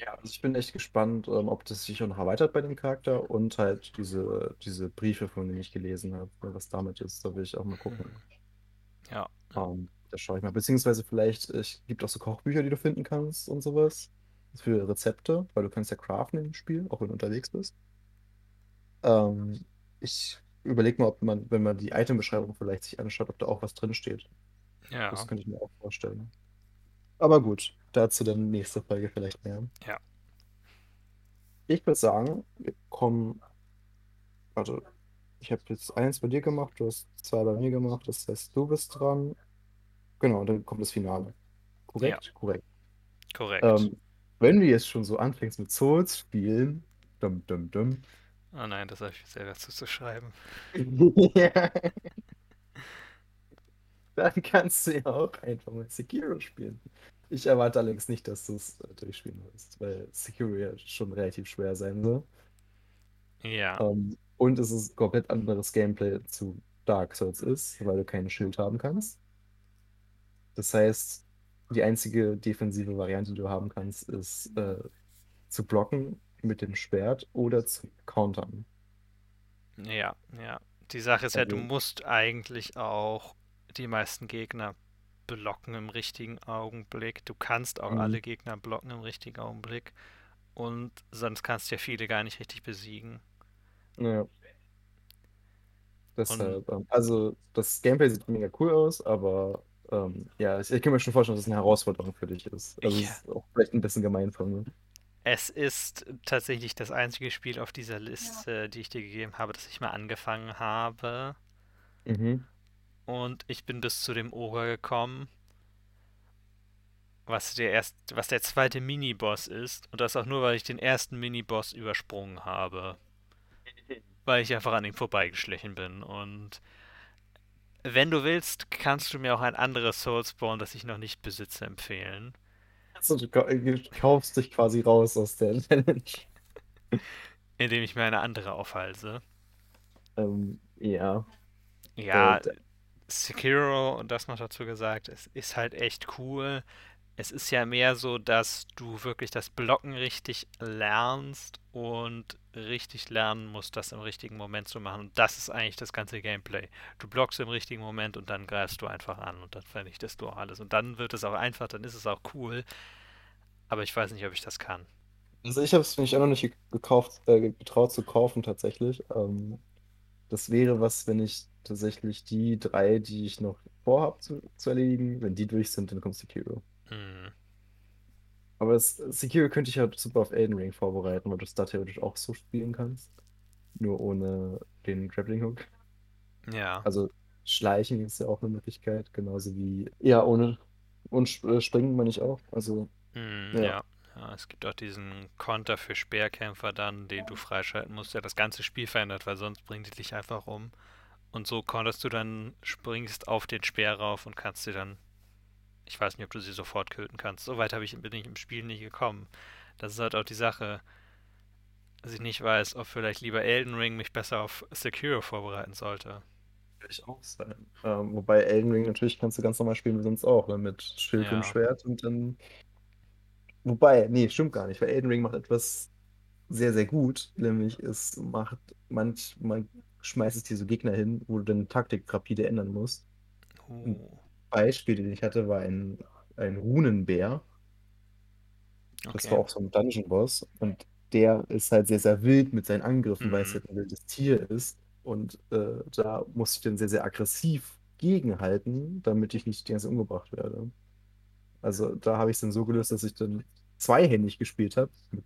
Ja, also ich bin echt gespannt, ähm, ob das sich auch noch erweitert bei dem Charakter und halt diese, diese Briefe, von denen ich gelesen habe, was damit ist. Da will ich auch mal gucken. Ja, Ähm, da schaue ich mal. Beziehungsweise vielleicht, es gibt auch so Kochbücher, die du finden kannst und sowas. Für Rezepte, weil du kannst ja craften im Spiel, auch wenn du unterwegs bist. Ähm, ich überlege mal, ob man, wenn man die Itembeschreibung vielleicht sich anschaut, ob da auch was drin steht. Das ja, könnte ich mir auch vorstellen. Aber gut, dazu dann nächste Folge vielleicht mehr. ja, Ich würde sagen, wir kommen, warte, ich habe jetzt eins bei dir gemacht, du hast zwei bei mir gemacht, das heißt, du bist dran. Genau, dann kommt das Finale. ja, Korrekt? Korrekt. korrekt. Ähm, wenn du jetzt schon so anfängst mit Souls spielen, dum, dum, dum, Oh nein, das habe ich selber zuzuschreiben. ja, dann kannst du ja auch einfach mal Sekiro spielen. Ich erwarte allerdings nicht, dass du es äh, durchspielen wirst, weil Sekiro ja schon relativ schwer sein soll. Ja, Ähm, und es ist komplett anderes Gameplay zu Dark Souls ist, weil du kein Schild haben kannst. Das heißt, die einzige defensive Variante, die du haben kannst, ist äh, zu blocken mit dem Schwert oder zu countern. ja, ja. Die Sache ist ja, du Also, musst eigentlich auch die meisten Gegner blocken im richtigen Augenblick. Du kannst auch mh, alle Gegner blocken im richtigen Augenblick. Und sonst kannst du ja viele gar nicht richtig besiegen. ja, Und deshalb. Ähm, also, das Gameplay sieht mega cool aus, aber ähm, ja, ich, ich kann mir schon vorstellen, dass es eine Herausforderung für dich ist. Also, ja, es ist auch vielleicht ein bisschen gemein von mir. es ist tatsächlich das einzige Spiel auf dieser Liste, die ich dir gegeben habe, das ich mal angefangen habe. Mhm. Und ich bin bis zu dem Ogre gekommen, was der erst, was der zweite Miniboss ist. Und das auch nur, weil ich den ersten Miniboss übersprungen habe. Weil ich einfach an ihm vorbeigeschlichen bin. Und wenn du willst, kannst du mir auch ein anderes Soulspawn, das ich noch nicht besitze, empfehlen. Also, du kau- du kaufst dich quasi raus aus der Challenge. Indem ich mir eine andere aufhalse. Ähm, ja. Äh, Ja, d- Sekiro, und das noch dazu gesagt, es ist halt echt cool. Es ist ja mehr so, dass du wirklich das Blocken richtig lernst und richtig lernen musst, das im richtigen Moment zu machen. Und das ist eigentlich das ganze Gameplay. Du blockst im richtigen Moment und dann greifst du einfach an und dann vernichtest du alles. Und dann wird es auch einfach, dann ist es auch cool. Aber ich weiß nicht, ob ich das kann. Also ich habe es mich auch noch nicht gekauft, äh, getraut zu kaufen tatsächlich. Ähm, das wäre was, wenn ich tatsächlich die drei, die ich noch vorhabe zu, zu erledigen, wenn die durch sind, dann kommt Sekiro. Hm. Aber das Sekiro könnte ich halt super auf Elden Ring vorbereiten, weil du es da theoretisch auch so spielen kannst. Nur ohne den Grappling Hook. Ja. Also Schleichen ist ja auch eine Möglichkeit, genauso wie. Ja, ohne. Und äh, Springen meine ich auch. Also, Hm, ja. ja. Ja, es gibt auch diesen Konter für Speerkämpfer dann, den du freischalten musst, der das ganze Spiel verändert, weil sonst bringt die dich einfach um. Und so konterst du dann, springst auf den Speer rauf und kannst dir dann Ich weiß nicht, ob du sie sofort töten kannst. So weit habe ich, bin ich im Spiel nicht gekommen. Das ist halt auch die Sache, dass ich nicht weiß, ob vielleicht lieber Elden Ring mich besser auf Sekiro vorbereiten sollte. Ich auch sein. Ähm, wobei Elden Ring natürlich kannst du ganz normal spielen wie sonst auch, ne? Mit Schild und Ja. Schwert und dann. Wobei, nee, stimmt gar nicht, weil Elden Ring macht etwas sehr, sehr gut, nämlich es macht manchmal schmeißt es dir so Gegner hin, wo du deine Taktik rapide ändern musst. Uh, Beispiel, den ich hatte, war ein, ein Runenbär. Das war okay. auch so ein Dungeon-Boss. Und der ist halt sehr, sehr wild mit seinen Angriffen, weil es Hm. halt ein wildes Tier ist. Und äh, da musste ich dann sehr, sehr aggressiv gegenhalten, damit ich nicht die ganze umgebracht werde. Also da habe ich es dann so gelöst, dass ich dann zweihändig gespielt habe, mit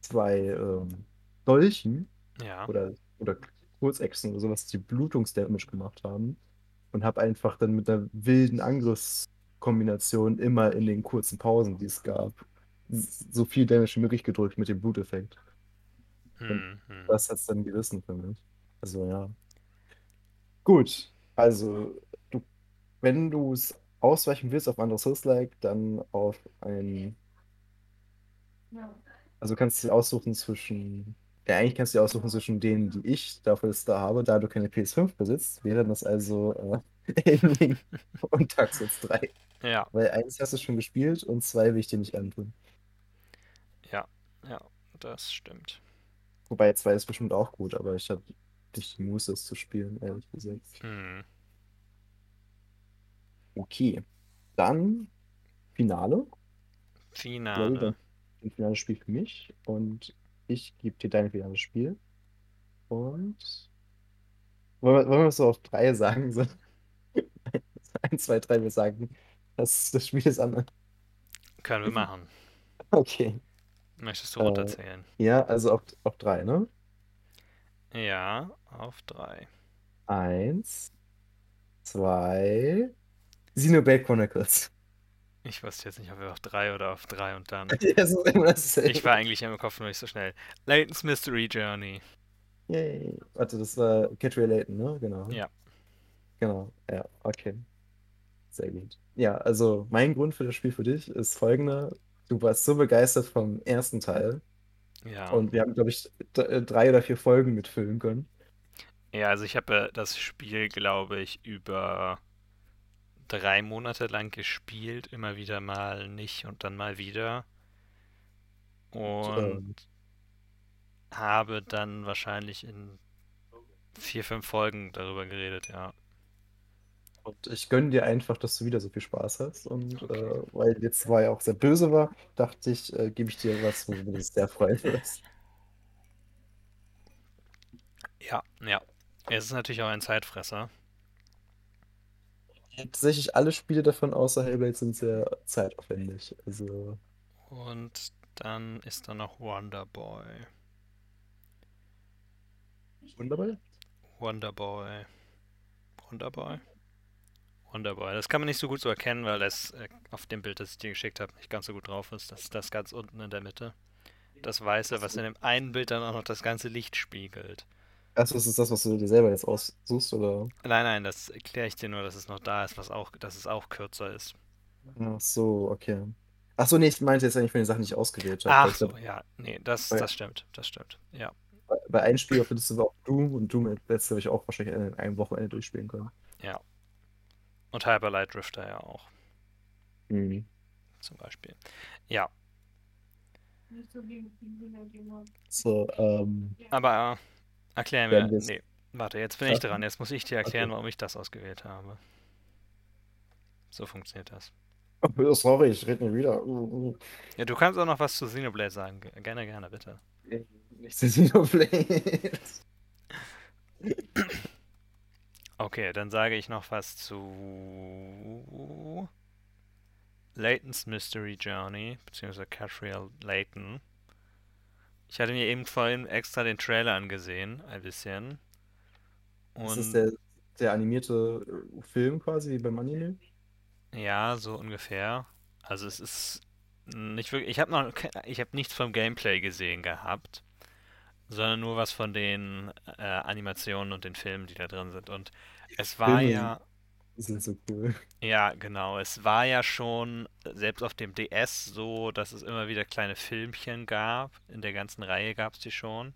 zwei ähm, Dolchen Ja. oder, oder Kurzechsen oder sowas, die Blutungsdamage gemacht haben. Und habe einfach dann mit einer wilden Angriffskombination immer in den kurzen Pausen, die es gab, so viel Damage wie möglich gedrückt mit dem Bluteffekt. Hm, hm. das hat es dann gerissen für mich. Also ja. Gut. Also, du, wenn du es ausweichen willst auf anderes Souls-like, dann auf ein. Also du kannst dir aussuchen zwischen. Ja, eigentlich kannst du dir aussuchen zwischen denen, die ich dafür da habe, da du keine PS5 besitzt, wären das also äh, Elden und Dark Souls 3. Ja, Weil eins hast du schon gespielt und zwei will ich dir nicht antun. ja, ja, das stimmt. Wobei zwei ist bestimmt auch gut, aber ich habe nicht die Muße, es zu spielen, ehrlich gesagt. Hm. Okay. Dann Finale. Finale. ein finales Spiel für mich und ich gebe dir dein finales Spiel. Und wollen wir, wollen wir es so auf drei sagen? So, eins, zwei, drei, wir sagen, das, das Spiel ist an. Können wir machen. Okay. Möchtest du Äh, runterzählen? ja, also auf, auf drei, ne? Ja, auf drei. Eins, zwei, Xenoblade Chronicles. Ich wusste jetzt nicht, ob wir auf drei oder auf drei und dann. Ich war eigentlich im Kopf nur nicht so schnell. Layton's Mystery Journey. Yay. Warte, das war Catria Layton, ne? Genau. Ja. Genau. Ja, okay. Sehr gut. Ja, also mein Grund für das Spiel für dich ist folgender. Du warst so begeistert vom ersten Teil Ja. und wir haben, glaube ich, äh, drei oder vier Folgen mitfüllen können. Ja, also ich habe äh, das Spiel, glaube ich, über drei Monate lang gespielt, immer wieder mal nicht und dann mal wieder. Und, ähm, habe dann wahrscheinlich in vier, fünf Folgen darüber geredet, ja. und ich gönne dir einfach, dass du wieder so viel Spaß hast. Und Okay. äh, weil jetzt zwei ja auch sehr böse war, dachte ich, äh, gebe ich dir was, wo du sehr freuen wirst. Ja, ja. Es ist natürlich auch ein Zeitfresser. Tatsächlich alle Spiele davon außer Hellblade sind sehr zeitaufwendig. Also Und dann ist da noch Wonder Boy. wunderbar. Wonder Boy. Wonder Boy? Wonder Boy. Das kann man nicht so gut so erkennen, weil das äh, auf dem Bild, das ich dir geschickt habe, nicht ganz so gut drauf ist. Das ist das ganz unten in der Mitte. Das Weiße, was in dem einen Bild dann auch noch das ganze Licht spiegelt. Achso, ist es das, was du dir selber jetzt aussuchst, oder? Nein, nein, das erkläre ich dir nur, dass es noch da ist, was auch, dass es auch kürzer ist. Ach so, okay. Ach so, nee, ich meinte jetzt eigentlich von den Sachen, die ich ausgewählt habe. Ach so, ja. Nee, das, bei, das stimmt. Das stimmt. Ja. bei bei einem Spiel auf der Liste war auch Doom und Doom hättest du, glaube ich, auch wahrscheinlich in einem Wochenende durchspielen können. Ja. Und Hyperlight Drifter ja auch. Mhm. zum Beispiel. Ja, So, ähm, aber äh, erklär mir. Nee, warte, jetzt bin ich dran. Jetzt muss ich dir erklären, Okay. warum ich das ausgewählt habe. So funktioniert das. Oh, sorry, ich rede nie wieder. Uh, uh. Ja, du kannst auch noch was zu Xenoblade sagen. Ge- Gerne, gerne, bitte. Nicht zu Xenoblade. Okay, dann sage ich noch was zu Layton's Mystery Journey, beziehungsweise Catriel Layton. Ich hatte mir eben vorhin extra den Trailer angesehen, ein bisschen. Das ist Und der, der animierte äh, Film quasi, wie beim Anime. ja, so ungefähr. Also es ist nicht wirklich. Ich habe noch, ich habe nichts vom Gameplay gesehen gehabt, sondern nur was von den äh, Animationen und den Filmen, die da drin sind. Und es war Filme ja, sind so cool. ja, genau, es war ja schon selbst auf dem DS so, dass es immer wieder kleine Filmchen gab. In der ganzen Reihe gab es die schon.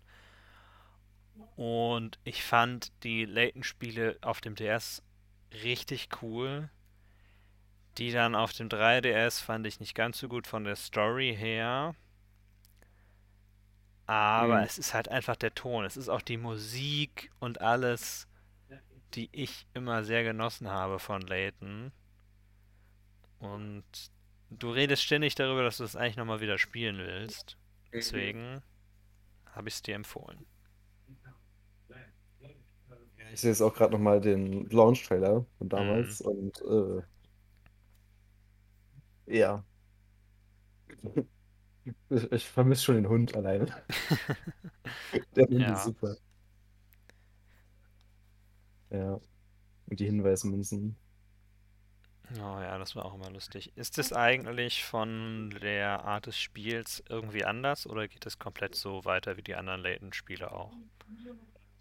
Und ich fand die Layton-Spiele auf dem DS richtig cool. Die dann auf dem 3DS fand ich nicht ganz so gut von der Story her. Aber Mhm. es ist halt einfach der Ton. Es ist auch die Musik und alles, die ich immer sehr genossen habe von Layton. Und du redest ständig darüber, dass du es eigentlich nochmal wieder spielen willst. Deswegen habe ich es dir empfohlen. Ich sehe jetzt auch gerade nochmal den Launch-Trailer von Mhm. damals und äh, ja, ich, ich vermisse schon den Hund alleine. Der Hund ist Ja, super. Ja, und die Hinweismünzen. oh ja, das war auch immer lustig. Ist es eigentlich von der Art des Spiels irgendwie anders oder geht es komplett so weiter wie die anderen Layton-Spiele auch?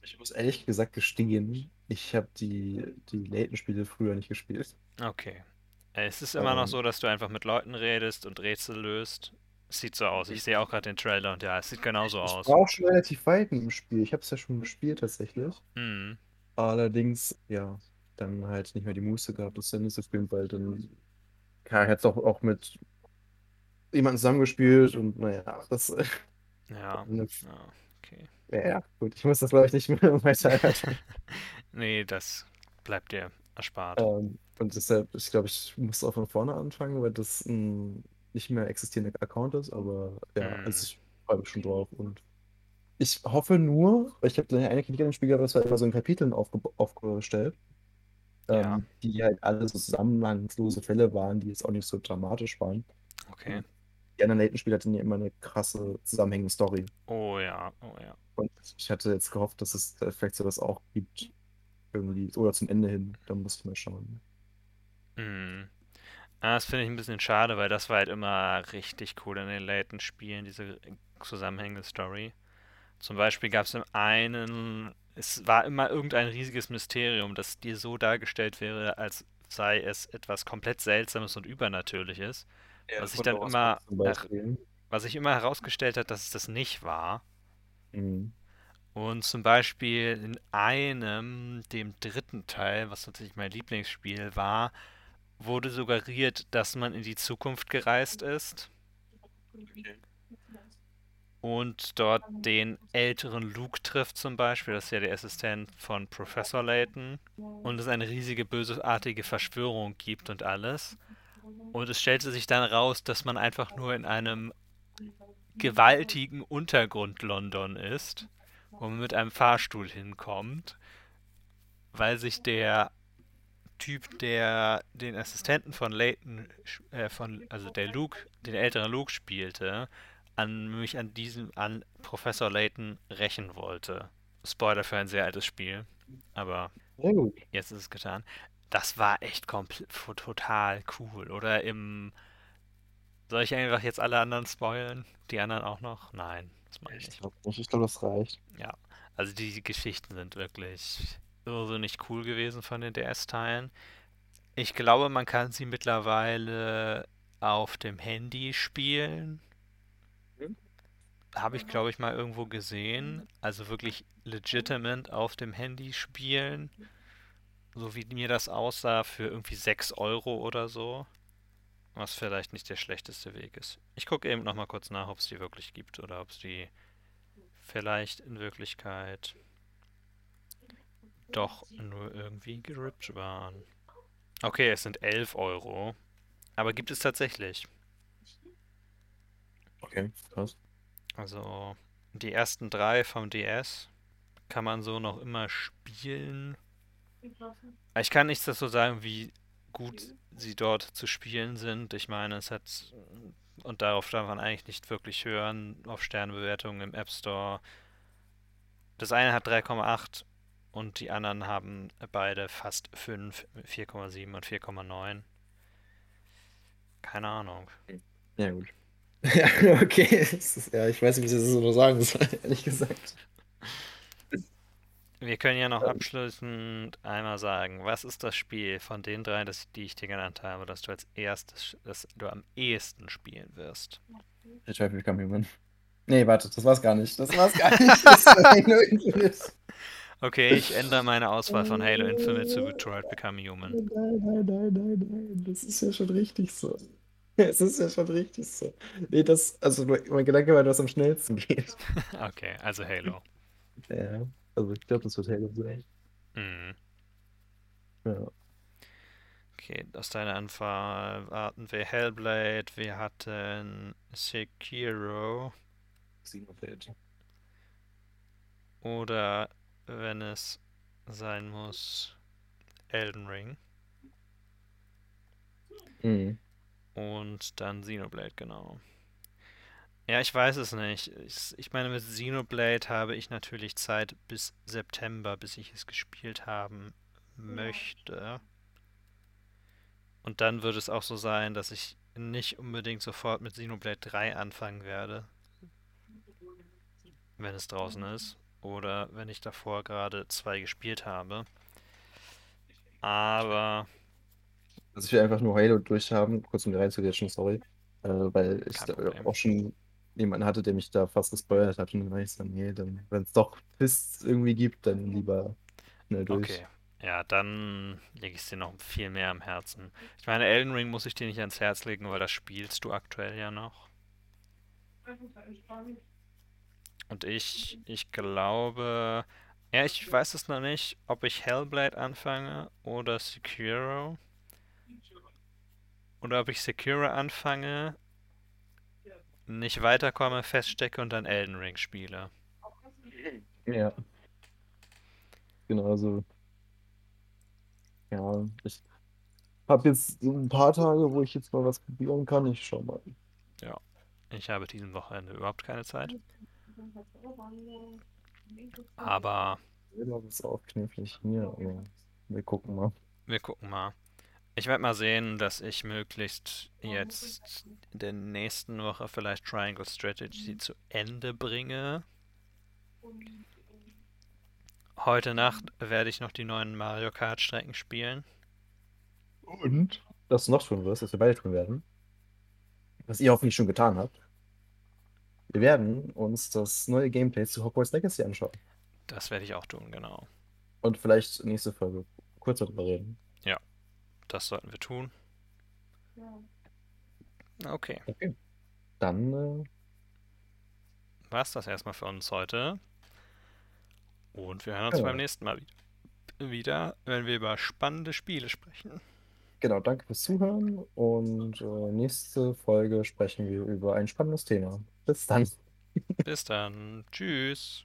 Ich muss ehrlich gesagt gestehen, ich habe die, die Layton-Spiele früher nicht gespielt. Okay. Äh, Es ist immer noch Ähm, so, dass du einfach mit Leuten redest und Rätsel löst. Es sieht so aus. Ich sehe auch gerade den Trailer und ja, es sieht genauso ich aus. war auch schon relativ weit im Spiel. Ich habe es ja schon gespielt tatsächlich. Mhm. Allerdings, ja, dann halt nicht mehr die Muße gehabt, das Ende zu spielen, weil dann ja, ich hätte auch, auch mit jemandem zusammengespielt und naja, das äh, Ja, ne, ja, okay. ja, gut, ich muss das glaube ich nicht mehr weiter. Nee, das bleibt dir erspart. Ähm, und deshalb, ich glaube, ich muss auch von vorne anfangen, weil das ein nicht mehr existierender Account ist, aber ja, also Mhm. ich freue mich schon drauf und ich hoffe nur, weil ich habe eine eine Kritik an dem Spiel gehabt, das war immer so in Kapiteln aufge aufgestellt, Ja, ähm, die halt alle so zusammenhangslose Fälle waren, die jetzt auch nicht so dramatisch waren. okay. Die anderen Layton-Spiele hatten ja immer eine krasse zusammenhängende Story. Oh ja, oh ja. Und ich hatte jetzt gehofft, dass es vielleicht sowas auch gibt, irgendwie, oder zum Ende hin. Da muss ich mal schauen. Mhm. Ah, das finde ich ein bisschen schade, weil das war halt immer richtig cool in den Layton-Spielen, diese zusammenhängende Story. Zum Beispiel gab es im einen, es war immer irgendein riesiges Mysterium, das dir so dargestellt wäre, als sei es etwas komplett Seltsames und Übernatürliches, Ja, was sich dann immer, Beispiel. was sich immer herausgestellt hat, dass es das nicht war. Mhm. Und zum Beispiel in einem, dem dritten Teil, was tatsächlich mein Lieblingsspiel war, wurde suggeriert, dass man in die Zukunft gereist ist und dort den älteren Luke trifft zum Beispiel. Das ist ja der Assistent von Professor Layton. Und es eine riesige bösartige Verschwörung gibt und alles. Und es stellte sich dann raus, dass man einfach nur in einem gewaltigen Untergrund London ist, wo man mit einem Fahrstuhl hinkommt, weil sich der Typ, der den Assistenten von Layton, äh, von, also der Luke, den älteren Luke spielte, an mich an diesem, an Professor Layton rächen wollte. Spoiler für ein sehr altes Spiel, aber gut. jetzt ist es getan. Das war echt komplett total cool. Oder im soll ich einfach jetzt alle anderen spoilen? Die anderen auch noch? Nein, das meine ich Ich nicht. glaube nicht. Ich glaube, das reicht. Ja, also die Geschichten sind wirklich so nicht cool gewesen von den DS-Teilen. Ich glaube, man kann sie mittlerweile auf dem Handy spielen. Habe ich, glaube ich, mal irgendwo gesehen. Also wirklich legitimate auf dem Handy spielen. So wie mir das aussah, für irgendwie 6 Euro oder so. Was vielleicht nicht der schlechteste Weg ist. Ich gucke eben noch mal kurz nach, ob es die wirklich gibt oder ob es die vielleicht in Wirklichkeit doch nur irgendwie gerippt waren. Okay, es sind 11 Euro. Aber gibt es tatsächlich. Okay, krass. Also die ersten drei vom DS kann man so noch immer spielen. Ich kann nichts dazu sagen, wie gut sie dort zu spielen sind. Ich meine, es hat, und darauf darf man eigentlich nicht wirklich hören, auf Sternebewertungen im App Store. Das eine hat 3,8 und die anderen haben beide fast 5, 4,7 und 4,9. Keine Ahnung. Ja, gut. Ja, okay. Ist, ja, ich weiß nicht, wie ich das so sagen soll, ehrlich gesagt. Wir können ja noch abschließend einmal sagen, was ist das Spiel von den drei, das, die ich dir genannt habe, das du als erstes, das du am ehesten spielen wirst? Detroit Become Human. Nee, warte, das war's gar nicht. Das war's gar nicht. Das war Halo Infinite. Okay, ich ändere meine Auswahl von Halo Infinite zu Detroit Become Human. Nein, nein, nein, nein, nein. Das ist ja schon richtig so. Es ist ja schon richtig so. Nee, das, also mein Gedanke war, dass am schnellsten geht. Okay, also Halo. Ja, also ich glaube, das wird Halo sein. Mhm. Ja. Okay, aus deiner Anfahrt hatten wir Hellblade, wir hatten Sekiro Xenoblade. oder, wenn es sein muss, Elden Ring Mhm. Und dann Xenoblade, genau. Ja, ich weiß es nicht. Ich, ich meine, mit Xenoblade habe ich natürlich Zeit bis September, bis ich es gespielt haben möchte. Und dann wird es auch so sein, dass ich nicht unbedingt sofort mit Xenoblade 3 anfangen werde, wenn es draußen ist. Oder wenn ich davor gerade zwei gespielt habe. Aber Also ich will einfach nur Halo durchhaben, kurz um die reinzugrätschen, sorry. Äh, weil ich auch schon jemanden hatte, der mich da fast gespoilert hat. Und dann war ich so, nee, dann, wenn es doch Twist irgendwie gibt, dann lieber schnell durch. okay. Ja, dann lege ich es dir noch viel mehr am Herzen. Ich meine, Elden Ring muss ich dir nicht ans Herz legen, weil das spielst du aktuell ja noch. Und ich, ich glaube, ja, ich weiß es noch nicht, ob ich Hellblade anfange oder Sekiro. Oder ob ich Sekiro anfange, nicht weiterkomme, feststecke und dann Elden Ring spiele. Ja. Genau, also. Ja, ich habe jetzt so ein paar Tage, wo ich jetzt mal was probieren kann. Ich schau mal. Ich habe diesen Wochenende überhaupt keine Zeit. Aber Das ist auch knifflig hier, aber wir gucken mal. wir gucken mal. Ich werde mal sehen, dass ich möglichst jetzt in der nächsten Woche vielleicht Triangle Strategy zu Ende bringe. Heute Nacht werde ich noch die neuen Mario Kart Strecken spielen. Und? Dass du noch tun wirst, dass wir beide tun werden. Was ihr hoffentlich schon getan habt. Wir werden uns das neue Gameplay zu Hogwarts Legacy anschauen. Das werde ich auch tun, genau. Und vielleicht nächste Folge kurz darüber reden. Das sollten wir tun. Okay, Okay. Dann, äh, war's das erstmal für uns heute. Und wir hören uns Genau. beim nächsten Mal wieder- wieder, wenn wir über spannende Spiele sprechen. genau, danke fürs Zuhören. Und äh, nächste Folge sprechen wir über ein spannendes Thema. Bis dann. Bis dann. Tschüss.